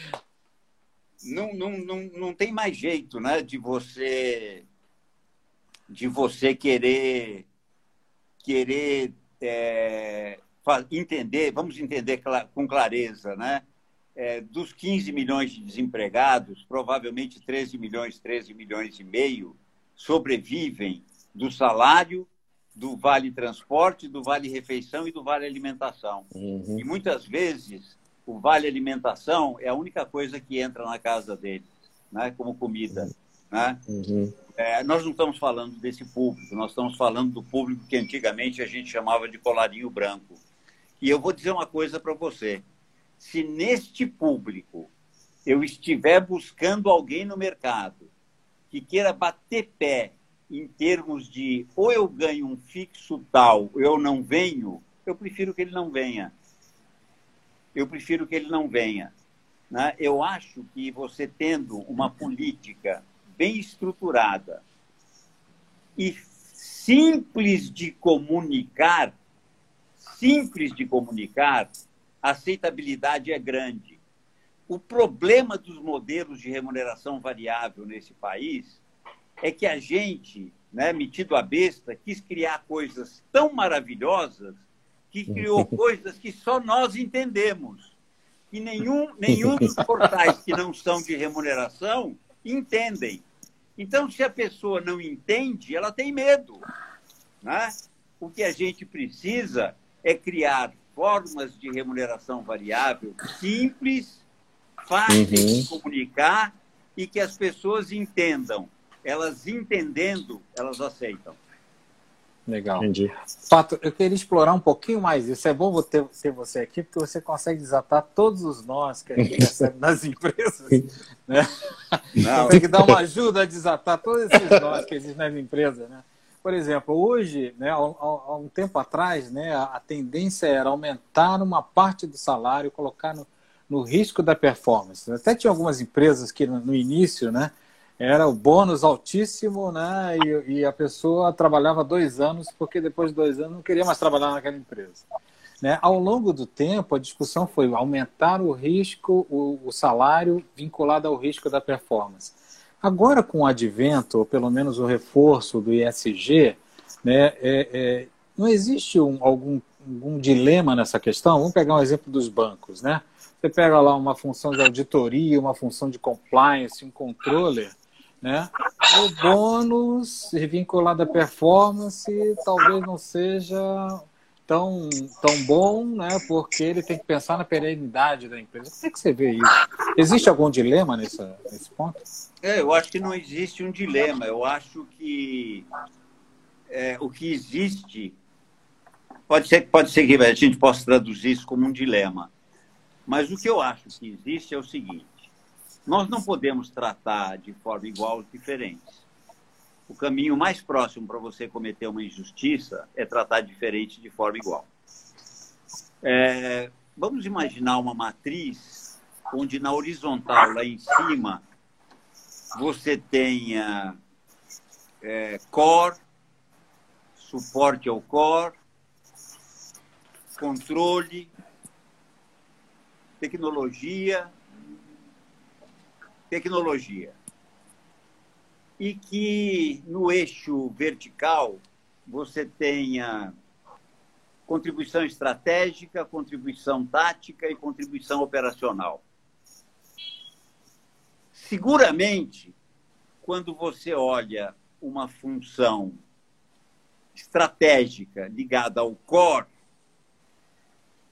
Não, não, não, não tem mais jeito, né, de você de você querer querer é, entender, vamos entender com clareza, né? é, dos 15 milhões de desempregados, provavelmente 13 milhões, 13 milhões e meio sobrevivem do salário, do vale transporte, do vale refeição e do vale alimentação. Uhum. E muitas vezes o vale alimentação é a única coisa que entra na casa deles, né, como comida. Né? Uhum. É, nós não estamos falando desse público, nós estamos falando do público que antigamente a gente chamava de colarinho branco. E eu vou dizer uma coisa para você se neste público eu estiver buscando alguém no mercado que queira bater pé em termos de ou eu ganho um fixo tal ou eu não venho, eu prefiro que ele não venha. Eu prefiro que ele não venha. Né? Eu acho que você tendo uma política bem estruturada e simples de comunicar, simples de comunicar, a aceitabilidade é grande. O problema dos modelos de remuneração variável nesse país é que a gente, né, metido a besta, quis criar coisas tão maravilhosas que criou coisas que só nós entendemos. E nenhum, nenhum dos portais que não são de remuneração entendem. Então, se a pessoa não entende, ela tem medo. Né? O que a gente precisa é criar formas de remuneração variável simples, fáceis uhum. de comunicar e que as pessoas entendam. Elas entendendo, elas aceitam. Legal. Entendi. Fato, eu queria explorar um pouquinho mais isso. É bom ter, ter você aqui, porque você consegue desatar todos os nós que a gente recebe nas empresas. Né? Não. Tem que dar uma ajuda a desatar todos esses nós que existem nas empresas. Né? por exemplo, hoje, né, há, há um tempo atrás, né, a, tendência era aumentar uma parte do salário, colocar no, no risco da performance. Até tinha algumas empresas que no, no início, né, era o bônus altíssimo, né, e, e, a pessoa trabalhava dois anos porque depois de dois anos não queria mais trabalhar naquela empresa. Né? Ao longo do tempo, a discussão foi aumentar o risco, o, o salário vinculado ao risco da performance. Agora, com o advento, ou pelo menos o reforço do ISG, né, é, é, não existe um, algum, algum dilema nessa questão? Vamos pegar um exemplo dos bancos. Né? Você pega lá uma função de auditoria, uma função de compliance, um controller, né? O bônus vinculado à performance talvez não seja tão, tão bom, né? Porque ele tem que pensar na perenidade da empresa. Como é que você vê isso? Existe algum dilema nesse, nesse ponto? É, eu acho que não existe um dilema. Eu acho que é, o que existe pode ser pode ser que a gente possa traduzir isso como um dilema. Mas o que eu acho que existe é o seguinte: nós não podemos tratar de forma igual os diferentes o caminho mais próximo para você cometer uma injustiça é tratar diferente de forma igual. É, vamos imaginar uma matriz onde na horizontal, lá em cima, você tenha é, core, suporte ao core, controle, tecnologia, tecnologia e que no eixo vertical você tenha contribuição estratégica, contribuição tática e contribuição operacional. Seguramente, quando você olha uma função estratégica ligada ao core,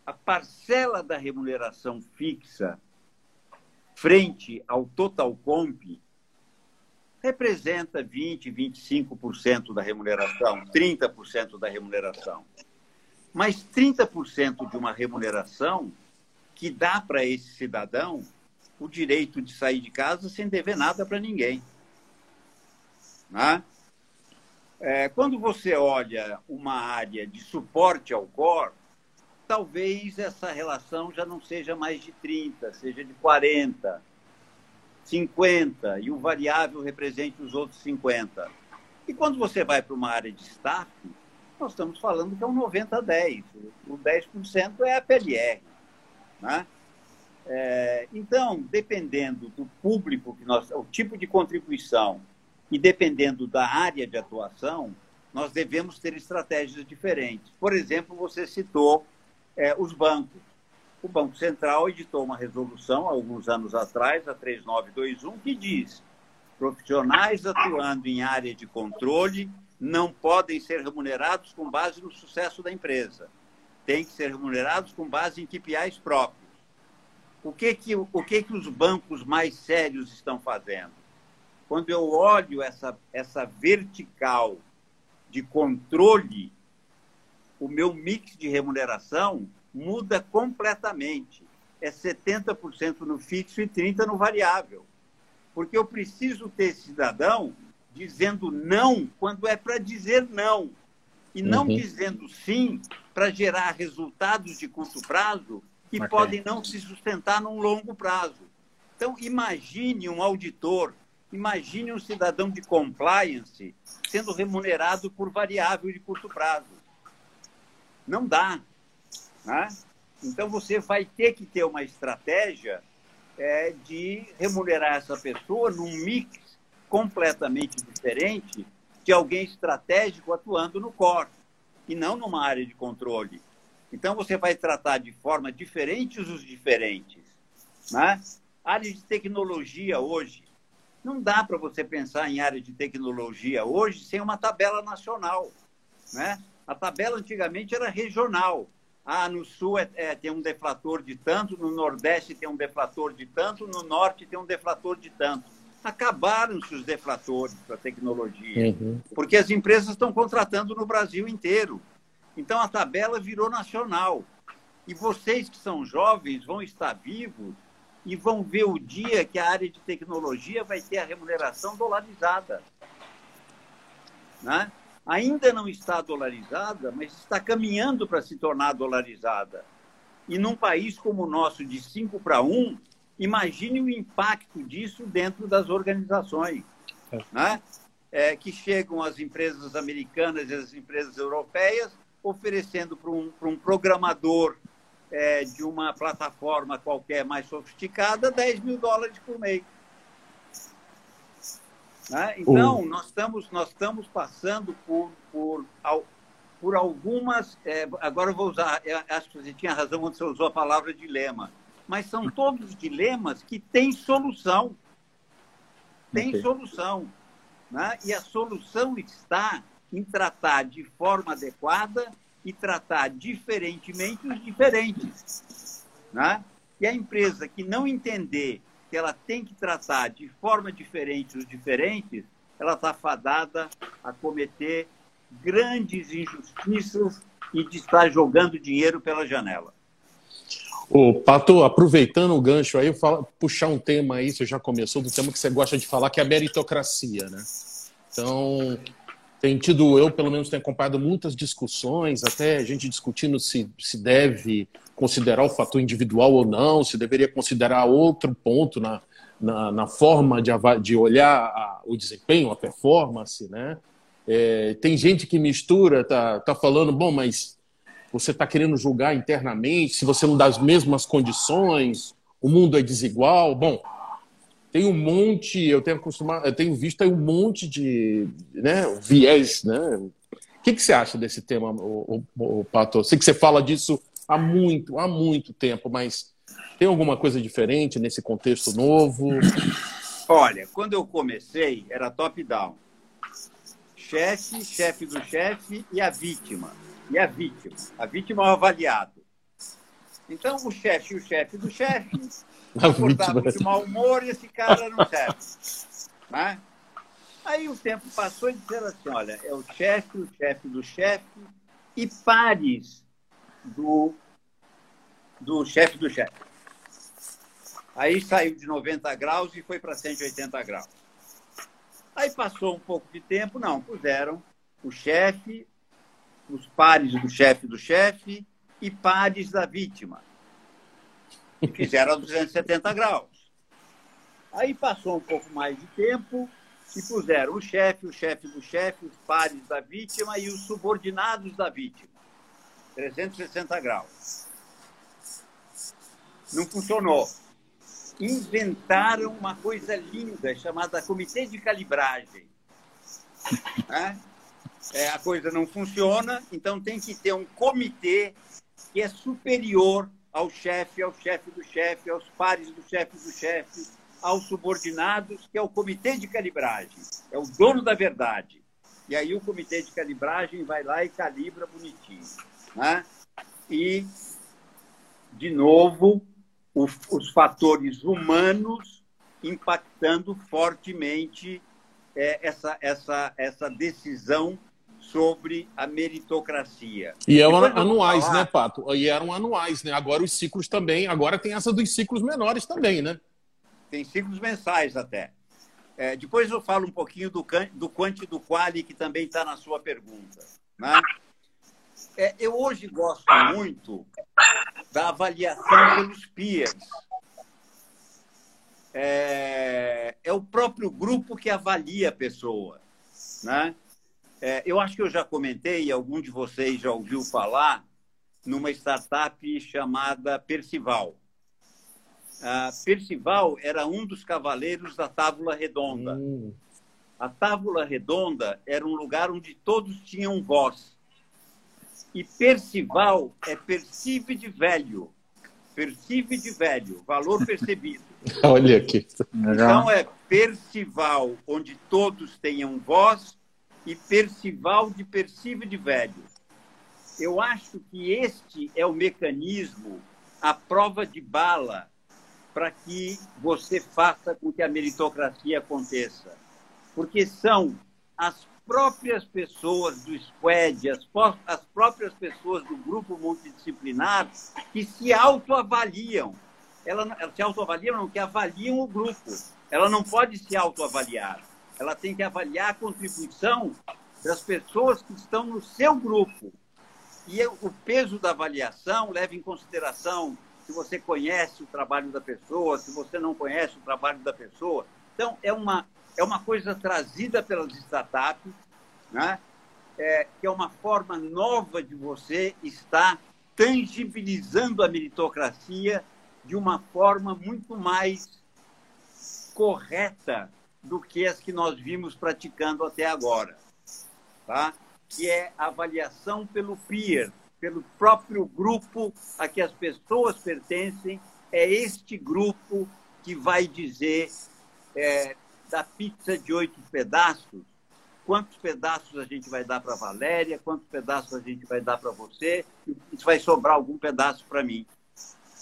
a parcela da remuneração fixa frente ao total comp representa 20, 25% da remuneração, 30% da remuneração. Mas 30% de uma remuneração que dá para esse cidadão o direito de sair de casa sem dever nada para ninguém. Né? É, quando você olha uma área de suporte ao core, talvez essa relação já não seja mais de 30, seja de 40, 50, e o variável represente os outros 50. E quando você vai para uma área de staff, nós estamos falando que é um 90 a 10. O 10% é a PLR. Né? É, então, dependendo do público que nós, o tipo de contribuição e dependendo da área de atuação, nós devemos ter estratégias diferentes. Por exemplo, você citou é, os bancos. O Banco Central editou uma resolução, alguns anos atrás, a 3921, que diz profissionais atuando em área de controle não podem ser remunerados com base no sucesso da empresa. Tem que ser remunerados com base em KPIs próprios. O que que, o que, que os bancos mais sérios estão fazendo? Quando eu olho essa, essa vertical de controle, o meu mix de remuneração muda completamente. É 70% no fixo e 30% no variável. Porque eu preciso ter cidadão dizendo não quando é para dizer não. E não uhum. dizendo sim para gerar resultados de curto prazo que okay. podem não se sustentar num longo prazo. Então, imagine um auditor, imagine um cidadão de compliance sendo remunerado por variável de curto prazo. Não dá. Né? Então, você vai ter que ter uma estratégia é, de remunerar essa pessoa num mix completamente diferente de alguém estratégico atuando no core e não numa área de controle. Então, você vai tratar de forma diferente os diferentes. Né? Área de tecnologia hoje. Não dá para você pensar em área de tecnologia hoje sem uma tabela nacional. Né? A tabela antigamente era regional. Ah, no sul é, é, tem um deflator de tanto, no nordeste tem um deflator de tanto, no norte tem um deflator de tanto. Acabaram-se os deflatores para a tecnologia, uhum. porque as empresas estão contratando no Brasil inteiro. Então a tabela virou nacional. E vocês que são jovens vão estar vivos e vão ver o dia que a área de tecnologia vai ter a remuneração dolarizada. Né? Ainda não está dolarizada, mas está caminhando para se tornar dolarizada. E num país como o nosso, de 5 para 1, imagine o impacto disso dentro das organizações. É. Né? É, que chegam as empresas americanas e as empresas europeias oferecendo para um, um programador é, de uma plataforma qualquer mais sofisticada 10 mil dólares por mês. Né? Então, nós, estamos, nós estamos passando por, por, por algumas. É, agora eu vou usar, eu acho que você tinha razão quando você usou a palavra dilema, mas são todos dilemas que têm solução. Tem okay. solução. Né? E a solução está em tratar de forma adequada e tratar diferentemente os diferentes. Né? E a empresa que não entender que ela tem que tratar de forma diferente os diferentes, ela está fadada a cometer grandes injustiças e de estar jogando dinheiro pela janela. Ô, Pato, aproveitando o gancho aí, eu falo, puxar um tema aí, você já começou, do tema que você gosta de falar, que é a meritocracia, né? Então, tem tido, eu pelo menos tenho acompanhado muitas discussões, até gente discutindo se, se deve considerar o fator individual ou não, se deveria considerar outro ponto na, na, na forma de, de olhar a, o desempenho, a performance, né? É, tem gente que mistura, tá, tá falando, bom, mas você está querendo julgar internamente, se você não dá as mesmas condições, o mundo é desigual. Bom, tem um monte, eu tenho acostumado, eu tenho visto um monte de né, viés, né, que, que você acha desse tema, o, o, o Pato? Sei que você fala disso há muito, há muito tempo, mas tem alguma coisa diferente nesse contexto novo? Olha, quando eu comecei, era top-down. Chefe, chefe do chefe e a vítima. E a vítima. A vítima é o avaliado. Então, o chefe e o chefe do chefe comportavam de mau humor e esse cara não serve. Né? Aí o tempo passou e disseram assim, olha, é o chefe, o chefe do chefe e pares do, do chefe do chefe. Aí saiu de 90 graus e foi para 180 graus. Aí passou um pouco de tempo, não, puseram o chefe, os pares do chefe do chefe e pares da vítima. Fizeram a 270 graus. Aí passou um pouco mais de tempo e puseram o chefe, o chefe do chefe, os pares da vítima e os subordinados da vítima. 360 graus. Não funcionou inventaram uma coisa linda chamada comitê de calibragem. Né? É, a coisa não funciona, então tem que ter um comitê que é superior ao chefe, ao chefe do chefe, aos pares do chefe do chefe, aos subordinados, que é o comitê de calibragem. É o dono da verdade. E aí o comitê de calibragem vai lá e calibra bonitinho. Né? E, de novo, os, os fatores humanos impactando fortemente é, essa, essa, essa decisão sobre a meritocracia. E eram anuais, falar... né, Pato? E eram anuais, né? Agora os ciclos também, agora tem essa dos ciclos menores também, né? Tem ciclos mensais até. É, depois eu falo um pouquinho do, do quanti e do quali, que também está na sua pergunta. Né? É, eu hoje gosto muito da avaliação pelos peers. É, é o próprio grupo que avalia a pessoa. Né? É, eu acho que eu já comentei, algum de vocês já ouviu falar, numa startup chamada Percival. A Percival era um dos cavaleiros da Tábula Redonda. Hum. A Tábula Redonda era um lugar onde todos tinham voz. E Percival é percibe de velho. Percibe de velho, valor percebido. Olha aqui. Então é Percival, onde todos tenham voz, e Percival de percibe de velho. Eu acho que este é o mecanismo, a prova de bala, para que você faça com que a meritocracia aconteça. Porque são as próprias pessoas do SQUAD, as, as próprias pessoas do grupo multidisciplinar que se autoavaliam. Ela, ela se autoavaliam, não, que avaliam o grupo. Ela não pode se autoavaliar. Ela tem que avaliar a contribuição das pessoas que estão no seu grupo. E o peso da avaliação leva em consideração se você conhece o trabalho da pessoa, se você não conhece o trabalho da pessoa. Então, é uma, é uma coisa trazida pelas startups, né? É, que é uma forma nova de você estar tangibilizando a meritocracia de uma forma muito mais correta do que as que nós vimos praticando até agora, tá? que é avaliação pelo peer, pelo próprio grupo a que as pessoas pertencem, é este grupo que vai dizer é, da pizza de oito pedaços, quantos pedaços a gente vai dar para Valéria, quantos pedaços a gente vai dar para você, e vai sobrar algum pedaço para mim.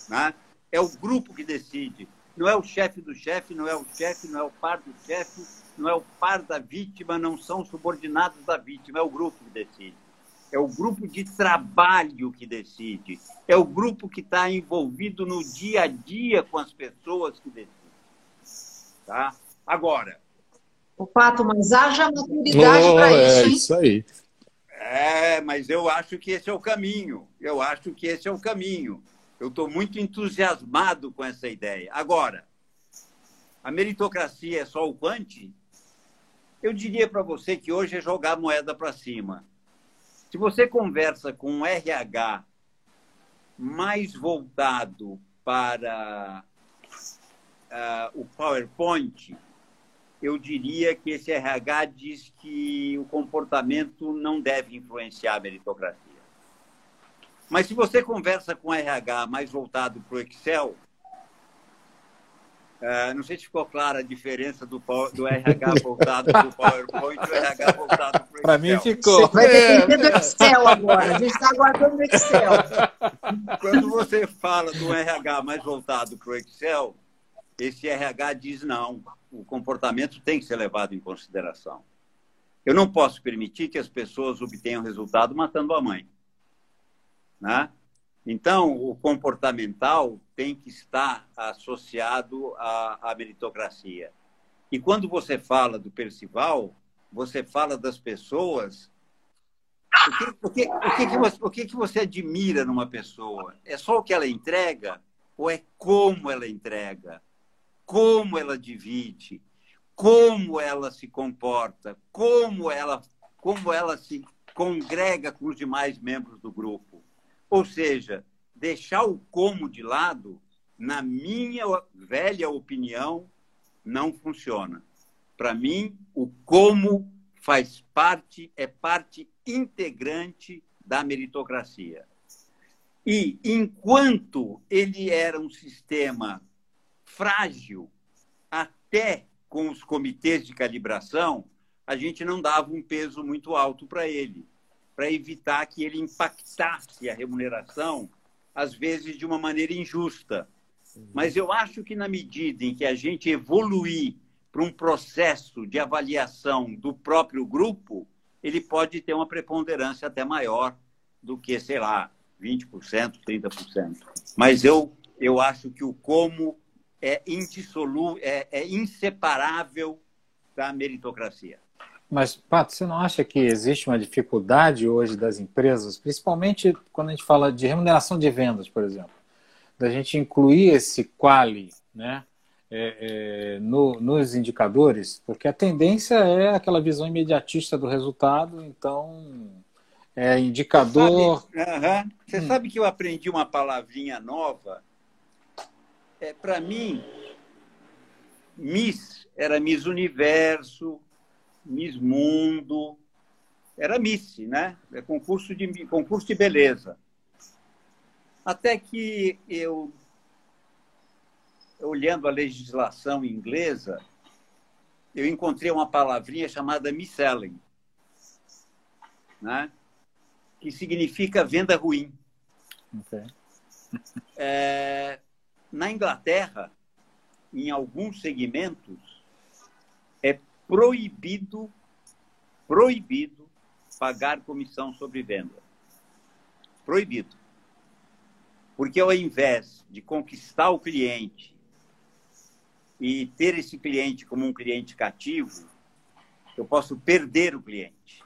Né? É o grupo que decide. Não é o chefe do chefe, não é o chefe, não é o par do chefe, não é o par da vítima, não são subordinados da vítima, é o grupo que decide. É o grupo de trabalho que decide. É o grupo que está envolvido no dia a dia com as pessoas que decidem. Tá? Agora. O Pato, mas haja maturidade oh, para isso. É hein? isso aí. É, mas eu acho que esse é o caminho. Eu acho que esse é o caminho. Eu estou muito entusiasmado com essa ideia. Agora, a meritocracia é só o quanti? Eu diria para você que hoje é jogar a moeda para cima. Se você conversa com um RH mais voltado para uh, o PowerPoint, eu diria que esse RH diz que o comportamento não deve influenciar a meritocracia. Mas se você conversa com RH mais voltado para o Excel, Uh, não sei se ficou clara a diferença do, do RH voltado para o PowerPoint e do RH voltado para o Excel. Para mim ficou. Vai depender do Excel agora. A gente está aguardando o Excel. Quando você fala do RH mais voltado para o Excel, esse RH diz não, o comportamento tem que ser levado em consideração. Eu não posso permitir que as pessoas obtenham resultado matando a mãe. Né? Então, o comportamental tem que estar associado à, à meritocracia. E quando você fala do Percival, você fala das pessoas. O que, o que, o que, que, você, o que, que você admira numa pessoa? É só o que ela entrega ou é como ela entrega? Como ela divide? Como ela se comporta? Como ela, como ela se congrega com os demais membros do grupo? Ou seja, deixar o como de lado, na minha velha opinião, não funciona. Para mim, o como faz parte, é parte integrante da meritocracia. E enquanto ele era um sistema frágil, até com os comitês de calibração, a gente não dava um peso muito alto para ele para evitar que ele impactasse a remuneração, às vezes de uma maneira injusta. Mas eu acho que, na medida em que a gente evoluir para um processo de avaliação do próprio grupo, ele pode ter uma preponderância até maior do que, sei lá, 20%, 30%. Mas eu, eu acho que o como é indissolúvel, é, é inseparável da meritocracia. Mas, Pato, você não acha que existe uma dificuldade hoje das empresas, principalmente quando a gente fala de remuneração de vendas, por exemplo, da gente incluir esse quali né, é, é, no, nos indicadores? Porque a tendência é aquela visão imediatista do resultado, então é indicador. Você sabe, uh -huh. você hum. sabe que eu aprendi uma palavrinha nova? É, Para mim, Miss era Miss Universo, Miss Mundo, era Miss, né? É concurso de, concurso de beleza. Até que eu, olhando a legislação inglesa, eu encontrei uma palavrinha chamada misselling, né? que significa venda ruim. Okay. É, na Inglaterra, em alguns segmentos, proibido, proibido pagar comissão sobre venda. Proibido. Porque ao invés de conquistar o cliente e ter esse cliente como um cliente cativo, eu posso perder o cliente.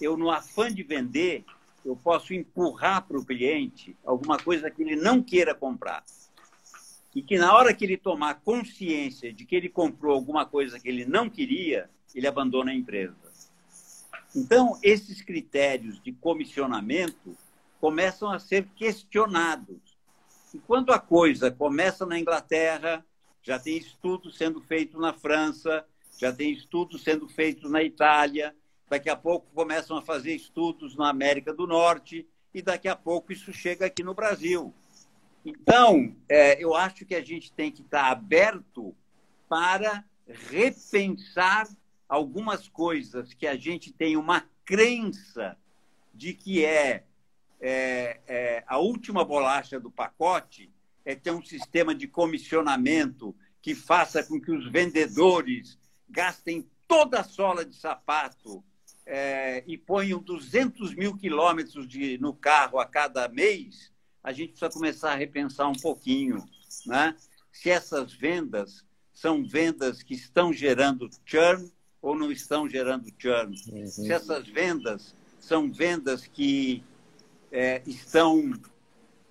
Eu, no afã de vender, eu posso empurrar para o cliente alguma coisa que ele não queira comprar e que na hora que ele tomar consciência de que ele comprou alguma coisa que ele não queria, ele abandona a empresa. Então, esses critérios de comissionamento começam a ser questionados. E quando a coisa começa na Inglaterra, já tem estudos sendo feitos na França, já tem estudos sendo feitos na Itália, daqui a pouco começam a fazer estudos na América do Norte, e daqui a pouco isso chega aqui no Brasil. Então, é, eu acho que a gente tem que estar aberto para repensar algumas coisas que a gente tem uma crença de que é, é, é, a última bolacha do pacote é ter um sistema de comissionamento que faça com que os vendedores gastem toda a sola de sapato é, e ponham 200 mil quilômetros de, no carro a cada mês a gente precisa começar a repensar um pouquinho, né? Se essas vendas são vendas que estão gerando churn ou não estão gerando churn. Uhum. Se essas vendas são vendas que é, estão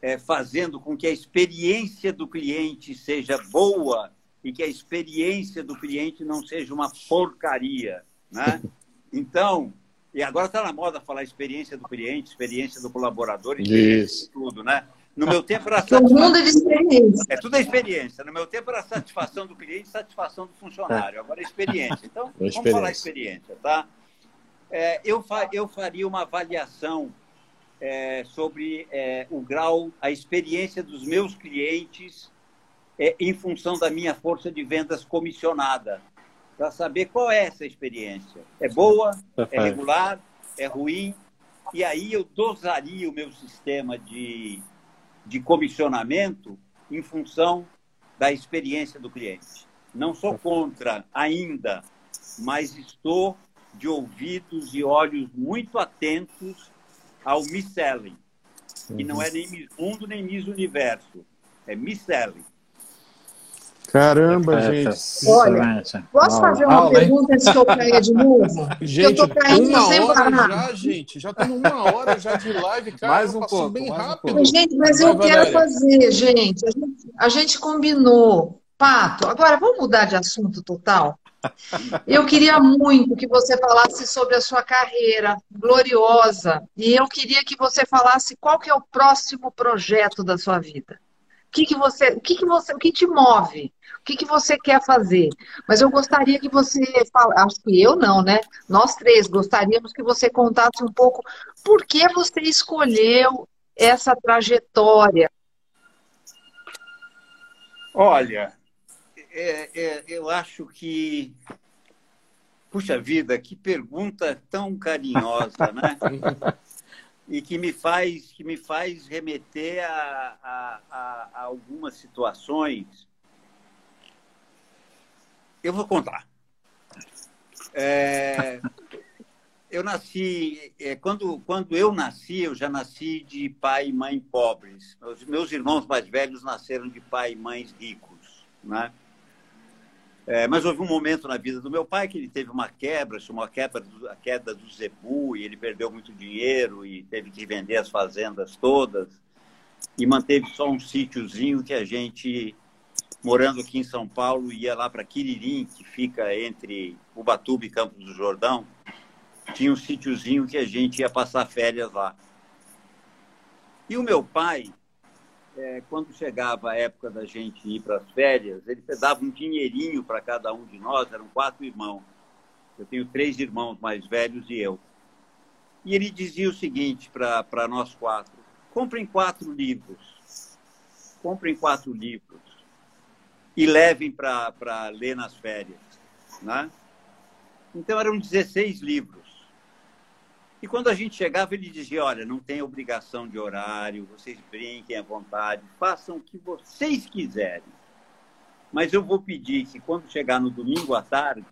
é, fazendo com que a experiência do cliente seja boa e que a experiência do cliente não seja uma porcaria, né? Então, e agora está na moda falar experiência do cliente, experiência do colaborador, Isso. tudo, né? No meu tempo era satisfação. O mundo é de experiência. É tudo a experiência. No meu tempo era satisfação do cliente, satisfação do funcionário. Agora é experiência. Então, vamos experiência. falar experiência, tá? É, eu, fa eu faria uma avaliação é, sobre é, o grau, a experiência dos meus clientes é, em função da minha força de vendas comissionada, para saber qual é essa experiência. É boa? É regular? É ruim? E aí eu dosaria o meu sistema de de comissionamento em função da experiência do cliente. Não sou contra ainda, mas estou de ouvidos e olhos muito atentos ao mis-selling, que não é nem Miss Mundo nem Miss Universo, é mis-selling. Caramba, gente. Olha, posso fazer uma Aula, pergunta antes que eu caia de novo? Gente, eu tô caindo uma sem hora parar. já, gente. Já estamos uma hora já de live, cara. Mais um pouco, bem rápido. Um gente, mas eu Vai, quero fazer, gente. A, gente. a gente combinou. Pato, agora vamos mudar de assunto total? Eu queria muito que você falasse sobre a sua carreira gloriosa e eu queria que você falasse qual que é o próximo projeto da sua vida. O que, que você, o que, que você, o que te move? O que, que você quer fazer? Mas eu gostaria que você falasse, acho que eu não, né? Nós três gostaríamos que você contasse um pouco por que você escolheu essa trajetória. Olha, é, é, eu acho que Puxa vida, que pergunta tão carinhosa, né? e que me faz que me faz remeter a, a, a, a algumas situações. Eu vou contar. É, eu nasci é, quando quando eu nasci eu já nasci de pai e mãe pobres. Os meus irmãos mais velhos nasceram de pai e mães ricos, né? É, mas houve um momento na vida do meu pai que ele teve uma quebra, chamou a quebra do, a queda do Zebu, e ele perdeu muito dinheiro e teve que vender as fazendas todas e manteve só um sítiozinho que a gente, morando aqui em São Paulo, ia lá para Quiririm, que fica entre Ubatuba e Campos do Jordão. Tinha um sítiozinho que a gente ia passar férias lá. E o meu pai, é, quando chegava a época da gente ir para as férias, ele dava um dinheirinho para cada um de nós, eram quatro irmãos. Eu tenho três irmãos mais velhos e eu. E ele dizia o seguinte para nós quatro: comprem quatro livros. Comprem quatro livros e levem para ler nas férias. Né? Então eram 16 livros. E quando a gente chegava, ele dizia: Olha, não tem obrigação de horário, vocês brinquem à vontade, façam o que vocês quiserem. Mas eu vou pedir que quando chegar no domingo à tarde,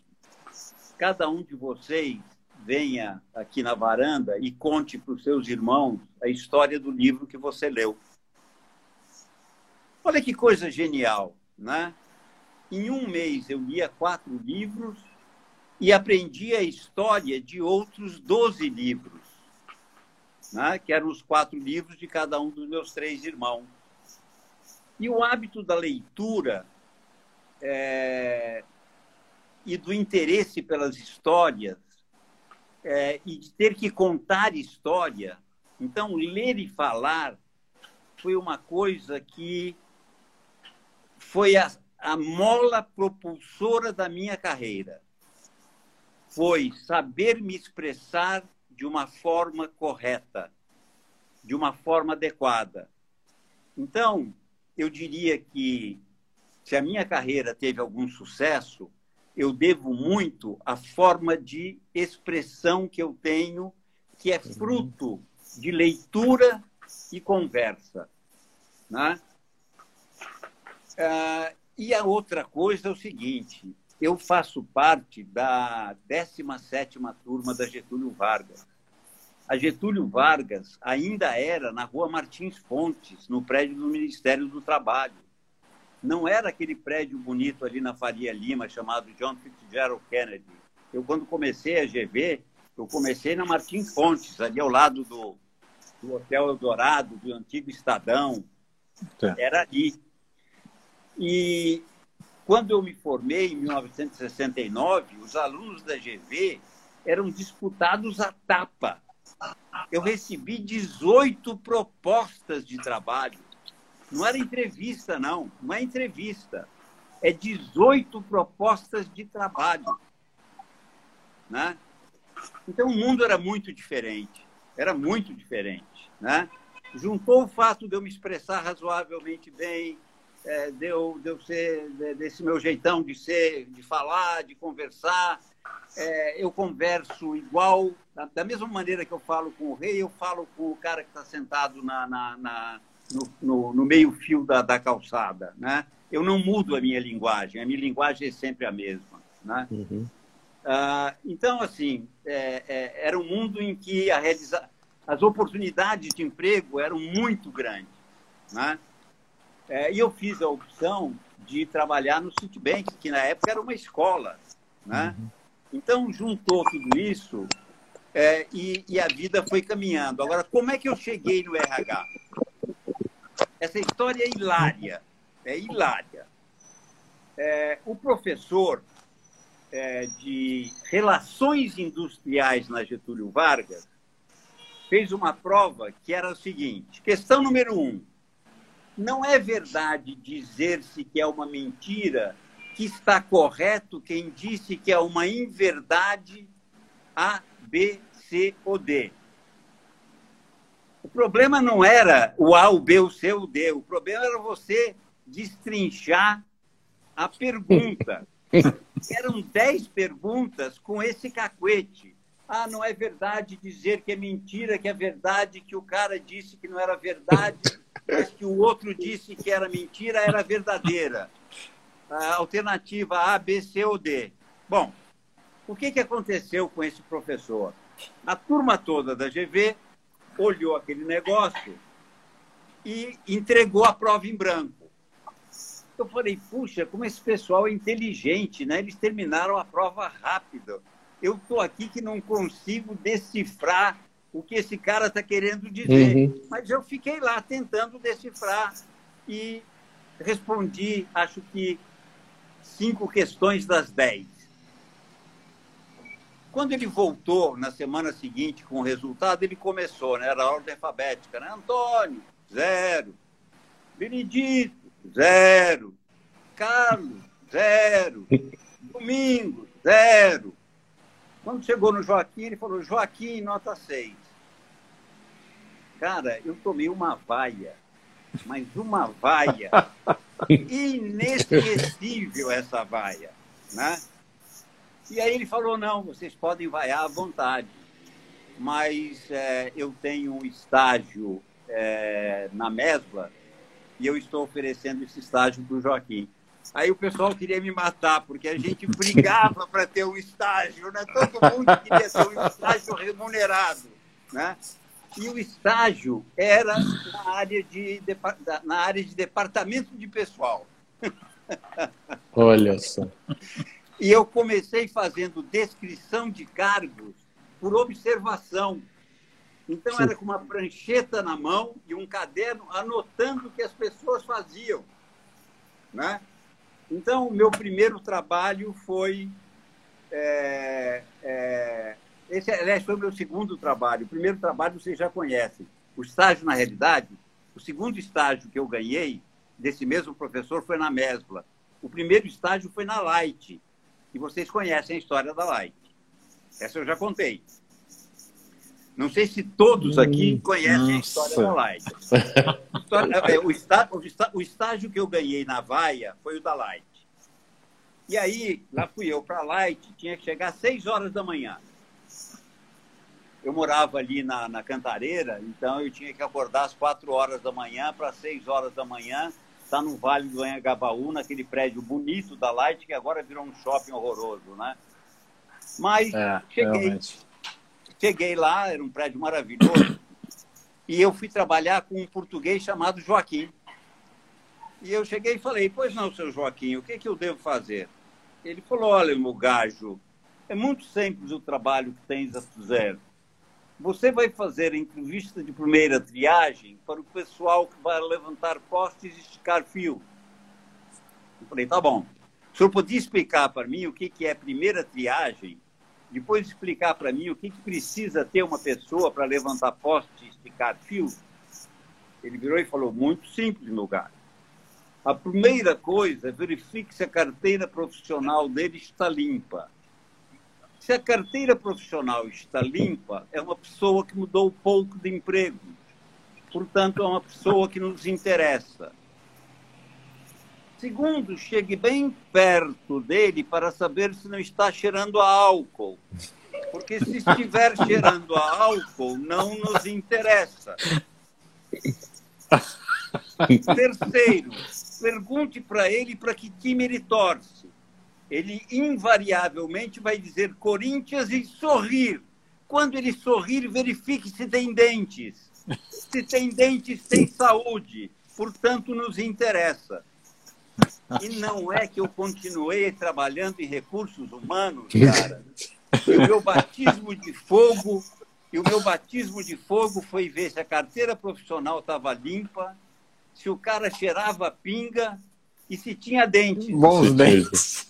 cada um de vocês venha aqui na varanda e conte para os seus irmãos a história do livro que você leu. Olha que coisa genial, né? Em um mês eu lia quatro livros e aprendi a história de outros 12 livros, né? que eram os quatro livros de cada um dos meus três irmãos. E o hábito da leitura é, e do interesse pelas histórias é, e de ter que contar história, então ler e falar foi uma coisa que foi a, a mola propulsora da minha carreira foi saber me expressar de uma forma correta, de uma forma adequada. Então, eu diria que se a minha carreira teve algum sucesso, eu devo muito à forma de expressão que eu tenho, que é fruto de leitura e conversa. Né? Ah, e a outra coisa é o seguinte: eu faço parte da 17ª turma da Getúlio Vargas. A Getúlio Vargas ainda era na rua Martins Fontes, no prédio do Ministério do Trabalho. Não era aquele prédio bonito ali na Faria Lima, chamado John Fitzgerald Kennedy. Eu, quando comecei a GV, eu comecei na Martins Fontes, ali ao lado do, do Hotel Eldorado, do antigo Estadão. Era ali. E quando eu me formei, em 1969, os alunos da GV eram disputados à tapa. Eu recebi 18 propostas de trabalho Não era entrevista, não. Não é entrevista. É 18 propostas de trabalho. Né? Então, o mundo era muito diferente. Era muito diferente. Né? Juntou o fato de eu me expressar razoavelmente bem, é, de, eu, de eu ser desse meu jeitão de ser, de falar, de conversar. É, eu converso igual, da, da, mesma maneira que eu falo com o rei, eu falo com o cara que está sentado na, na, na no, no, no meio-fio da, da calçada. Né? Eu não mudo a minha linguagem, a minha linguagem é sempre a mesma. Né? Uhum. Ah, então, assim, é, é, era um mundo em que a realiza... as oportunidades de emprego eram muito grandes. Né? É, e eu fiz a opção de trabalhar no Citibank, que na época era uma escola. Né? Uhum. Então, juntou tudo isso é, e, e, a vida foi caminhando. Agora, como é que eu cheguei no RH? Essa história é hilária. É hilária. É, o professor é, de Relações Industriais na Getúlio Vargas fez uma prova que era o seguinte: questão número um não é verdade dizer-se que é uma mentira que está correto quem disse que é uma inverdade A, B, C ou D. O problema não era o A, o B, o C ou o D. O problema era você destrinchar a pergunta. Eram dez perguntas com esse cacuete. Ah, não é verdade dizer que é mentira, que é verdade que o cara disse que não era verdade mas que o outro disse que era mentira, era verdadeira. A alternativa A, B, C ou D. Bom, o que, que aconteceu com esse professor? A turma toda da GV olhou aquele negócio e entregou a prova em branco. Eu falei, puxa, como esse pessoal é inteligente, né? Eles terminaram a prova rápido. Eu estou aqui que não consigo decifrar o que esse cara está querendo dizer. Uhum. Mas eu fiquei lá tentando decifrar e respondi, acho que, cinco questões das dez. Quando ele voltou na semana seguinte com o resultado, ele começou, né? era a ordem alfabética. Né? Antônio, zero. Benedito, zero. Carlos, zero. Domingos, zero. Quando chegou no Joaquim, ele falou: Joaquim, nota 6. Cara, eu tomei uma vaia, mas uma vaia inesquecível essa vaia, né? E aí ele falou, não, vocês podem vaiar à vontade, mas é, eu tenho um estágio é, na Mesbla e eu estou oferecendo esse estágio para o Joaquim. Aí o pessoal queria me matar, porque a gente brigava para ter um estágio, né? Todo mundo queria ter um estágio remunerado, né? E o estágio era na área de, na área de departamento de pessoal. Olha só. E eu comecei fazendo descrição de cargos por observação. Então, era com uma prancheta na mão e um caderno anotando o que as pessoas faziam. Né? Então, o meu primeiro trabalho foi é, é, esse, aliás, foi o meu segundo trabalho. O primeiro trabalho vocês já conhecem. O estágio, na realidade, o segundo estágio que eu ganhei desse mesmo professor foi na Mesbla. O primeiro estágio foi na Light. E vocês conhecem a história da Light. Essa eu já contei. Não sei se todos aqui conhecem Nossa. a história da Light. É, o, estágio que eu ganhei na Vaia foi o da Light. E aí, lá fui eu para a Light, tinha que chegar às 6 horas da manhã eu morava ali na, na Cantareira, então eu tinha que acordar às quatro horas da manhã para seis horas da manhã, estar tá no Vale do Anhangabaú, naquele prédio bonito da Light, que agora virou um shopping horroroso, né? Mas é, cheguei, cheguei lá, era um prédio maravilhoso, e eu fui trabalhar com um português chamado Joaquim. E eu cheguei e falei, pois não, seu Joaquim, o que, que eu devo fazer? Ele falou, olha, meu gajo, é muito simples o trabalho que tens a fazer você vai fazer a entrevista de primeira triagem para o pessoal que vai levantar postes e esticar fio. Eu falei, tá bom. O senhor podia explicar para mim o que, que é primeira triagem? Depois explicar para mim o que, que precisa ter uma pessoa para levantar postes e esticar fio? Ele virou e falou: muito simples, meu gato. A primeira coisa, verifique se a carteira profissional dele está limpa. Se a carteira profissional está limpa, é uma pessoa que mudou pouco de emprego. Portanto, é uma pessoa que nos interessa. Segundo, chegue bem perto dele para saber se não está cheirando a álcool. Porque se estiver cheirando a álcool, não nos interessa. Terceiro, pergunte para ele para que time ele torce. Ele invariavelmente vai dizer Corinthians e sorrir. Quando ele sorrir, verifique se tem dentes. Se tem dentes, tem saúde. Portanto, nos interessa. E não é que eu continuei trabalhando em recursos humanos, cara. E o meu batismo de fogo, e o meu batismo de fogo foi ver se a carteira profissional estava limpa, se o cara cheirava pinga e se tinha dentes. Bons dentes.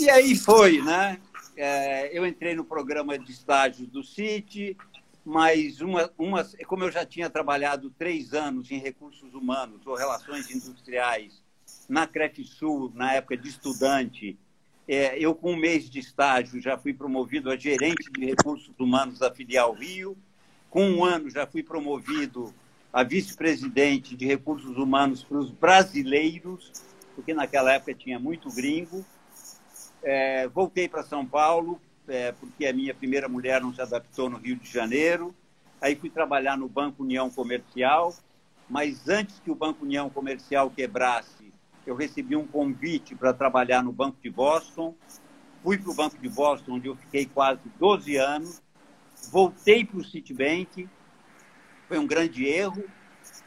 e aí foi, né? É, eu entrei no programa de estágio do CIT, mas uma, uma, como eu já tinha trabalhado três anos em recursos humanos ou relações industriais na Sul na época de estudante, é, eu com um mês de estágio já fui promovido a gerente de recursos humanos da filial Rio, com um ano já fui promovido a vice-presidente de recursos humanos para os brasileiros, porque naquela época tinha muito gringo. É, voltei para São Paulo, é, porque a minha primeira mulher não se adaptou no Rio de Janeiro. Aí fui trabalhar no Banco União Comercial, mas antes que o Banco União Comercial quebrasse, eu recebi um convite para trabalhar no Banco de Boston. Fui para o Banco de Boston, onde eu fiquei quase 12 anos. Voltei para o Citibank. Foi um grande erro.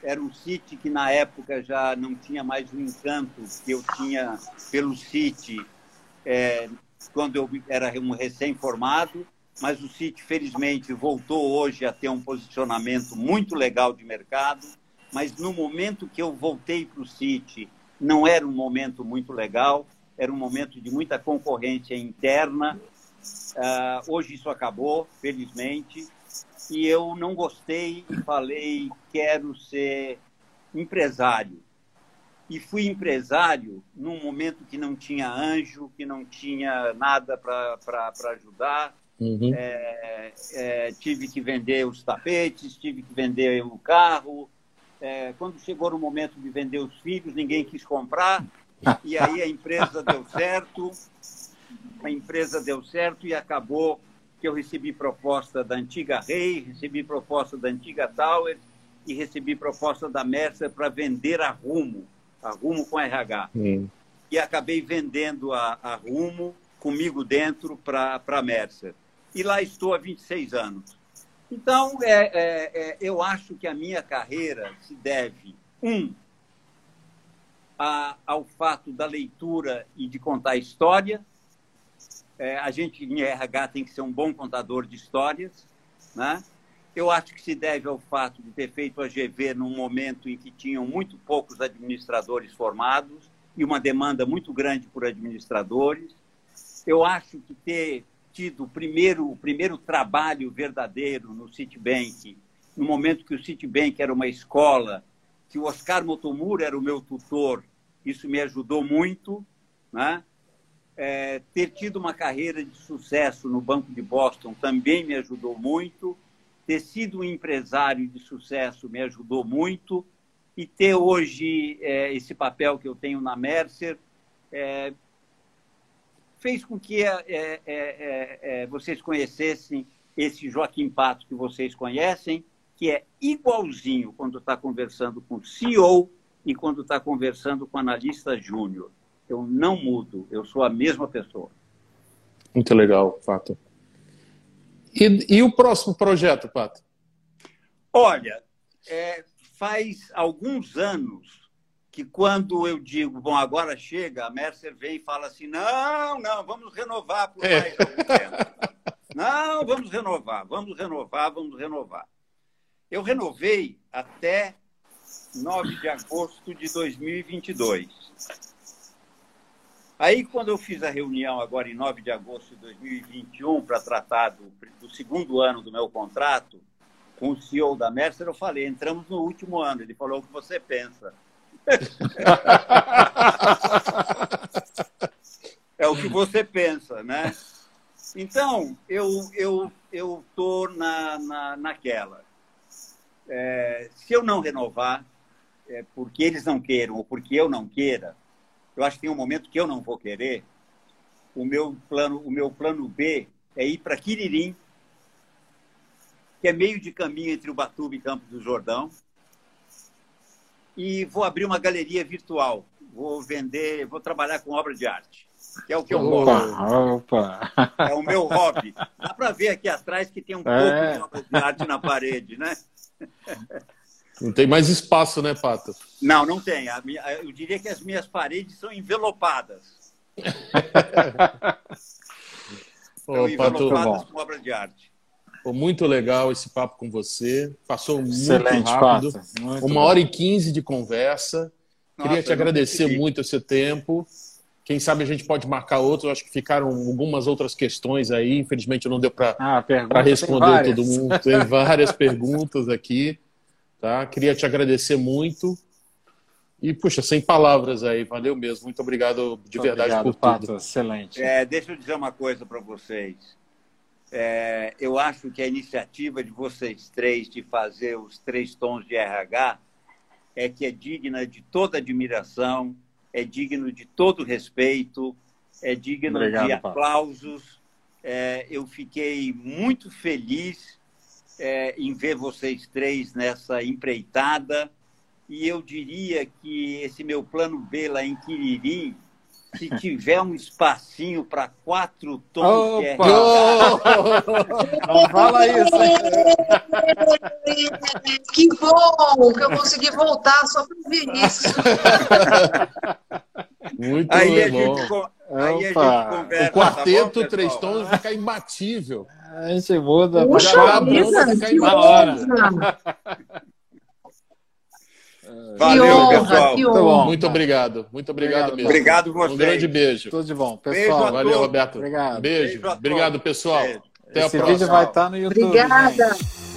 Era um Citi que, na época, já não tinha mais o encanto que eu tinha pelo Citi é, quando eu era um recém-formado, mas o City, felizmente, voltou hoje a ter um posicionamento muito legal de mercado. Mas no momento que eu voltei para o City, não era um momento muito legal, era um momento de muita concorrência interna. Uh, hoje isso acabou, felizmente, e eu não gostei e falei: quero ser empresário e fui empresário num momento que não tinha anjo, que não tinha nada para ajudar. Uhum. É, é, tive que vender os tapetes, tive que vender o carro. É, quando chegou no momento de vender os filhos, ninguém quis comprar. E aí a empresa deu certo. A empresa deu certo e acabou que eu recebi proposta da antiga Rei, recebi proposta da antiga Tower e recebi proposta da Mercer para vender a Rumo a Rumo com RH. Hum. E acabei vendendo a, a Rumo comigo dentro para a Mercer. E lá estou há 26 anos. Então, é, é, é, eu acho que a minha carreira se deve, um, a, ao fato da leitura e de contar história. É, a gente em RH tem que ser um bom contador de histórias, né? Eu acho que se deve ao fato de ter feito a GV num momento em que tinham muito poucos administradores formados e uma demanda muito grande por administradores. Eu acho que ter tido o primeiro, o primeiro trabalho verdadeiro no Citibank, no momento que o Citibank era uma escola, que o Oscar Motomura era o meu tutor, isso me ajudou muito. Né? É, ter tido uma carreira de sucesso no Banco de Boston também me ajudou muito ter sido um empresário de sucesso me ajudou muito e ter hoje é, esse papel que eu tenho na Mercer é, fez com que é, é, é, vocês conhecessem esse Joaquim Pato que vocês conhecem, que é igualzinho quando está conversando com o CEO e quando está conversando com o analista júnior. Eu não mudo, eu sou a mesma pessoa. Muito legal, Pato. E, e o próximo projeto, Pato? Olha, é, faz alguns anos que quando eu digo, bom, agora chega, a Mercer vem e fala assim, não, não, vamos renovar por é. mais algum tempo. Não, vamos renovar, vamos renovar, vamos renovar. Eu renovei até 9 de agosto de 2022. Aí, quando eu fiz a reunião agora em 9 de agosto de 2021 para tratar do, do segundo ano do meu contrato, com o CEO da Mercer, eu falei, entramos no último ano. Ele falou o que você pensa. é o que você pensa, né? Então, eu eu eu tô na, na naquela. É, se eu não renovar, é, porque eles não queiram ou porque eu não queira, eu acho que tem um momento que eu não vou querer. O meu plano, o meu plano B é ir para Quiririm, que é meio de caminho entre Ubatuba e Campos do Jordão, e vou abrir uma galeria virtual. Vou vender, vou trabalhar com obra de arte, que é o que eu gosto. Opa. É o meu hobby. Dá para ver aqui atrás que tem um é. pouco de obra de arte na parede, né? Não tem mais espaço, né, Pato? Não, não tem. Minha, eu diria que as minhas paredes são envelopadas. Ô, envelopadas Pato, com obra de arte. Foi muito legal esse papo com você. Passou Excelente, muito rápido. Muito Uma bom. hora e quinze de conversa. Nossa, Queria te agradecer muito esse tempo. Quem sabe a gente pode marcar outro. Acho que ficaram algumas outras questões aí. Infelizmente não deu para ah, responder todo mundo. Tem várias perguntas aqui. Tá? Queria te agradecer muito. E, puxa, sem palavras aí, valeu mesmo. Muito obrigado de muito verdade obrigado, por Pato, tudo. Excelente. É, deixa eu dizer uma coisa para vocês. É, eu acho que a iniciativa de vocês três de fazer os três tons de RH é que é digna de toda admiração, é digno de todo respeito, é digno obrigado, de aplausos. É, eu fiquei muito feliz é, em ver vocês três nessa empreitada. E eu diria que esse meu plano B lá em Quiriri, se tiver um espacinho para quatro tons Opa! de Não fala isso. Que bom que eu consegui voltar só para ver isso. Muito aí bom. A gente, aí a gente conversa, o quarteto tá bom, três tons fica imbatível. A gente muda para a bunda ficar em hora. Valeu, honra, pessoal. Muito, bom. muito obrigado. Muito obrigado, obrigado mesmo. Obrigado você. Um grande beijo. Tudo de bom. Pessoal, beijo valeu, Roberto. Obrigado. Beijo. beijo obrigado, pessoal. Beijo. Até Esse a próxima. vídeo vai estar no YouTube. Obrigada. Gente.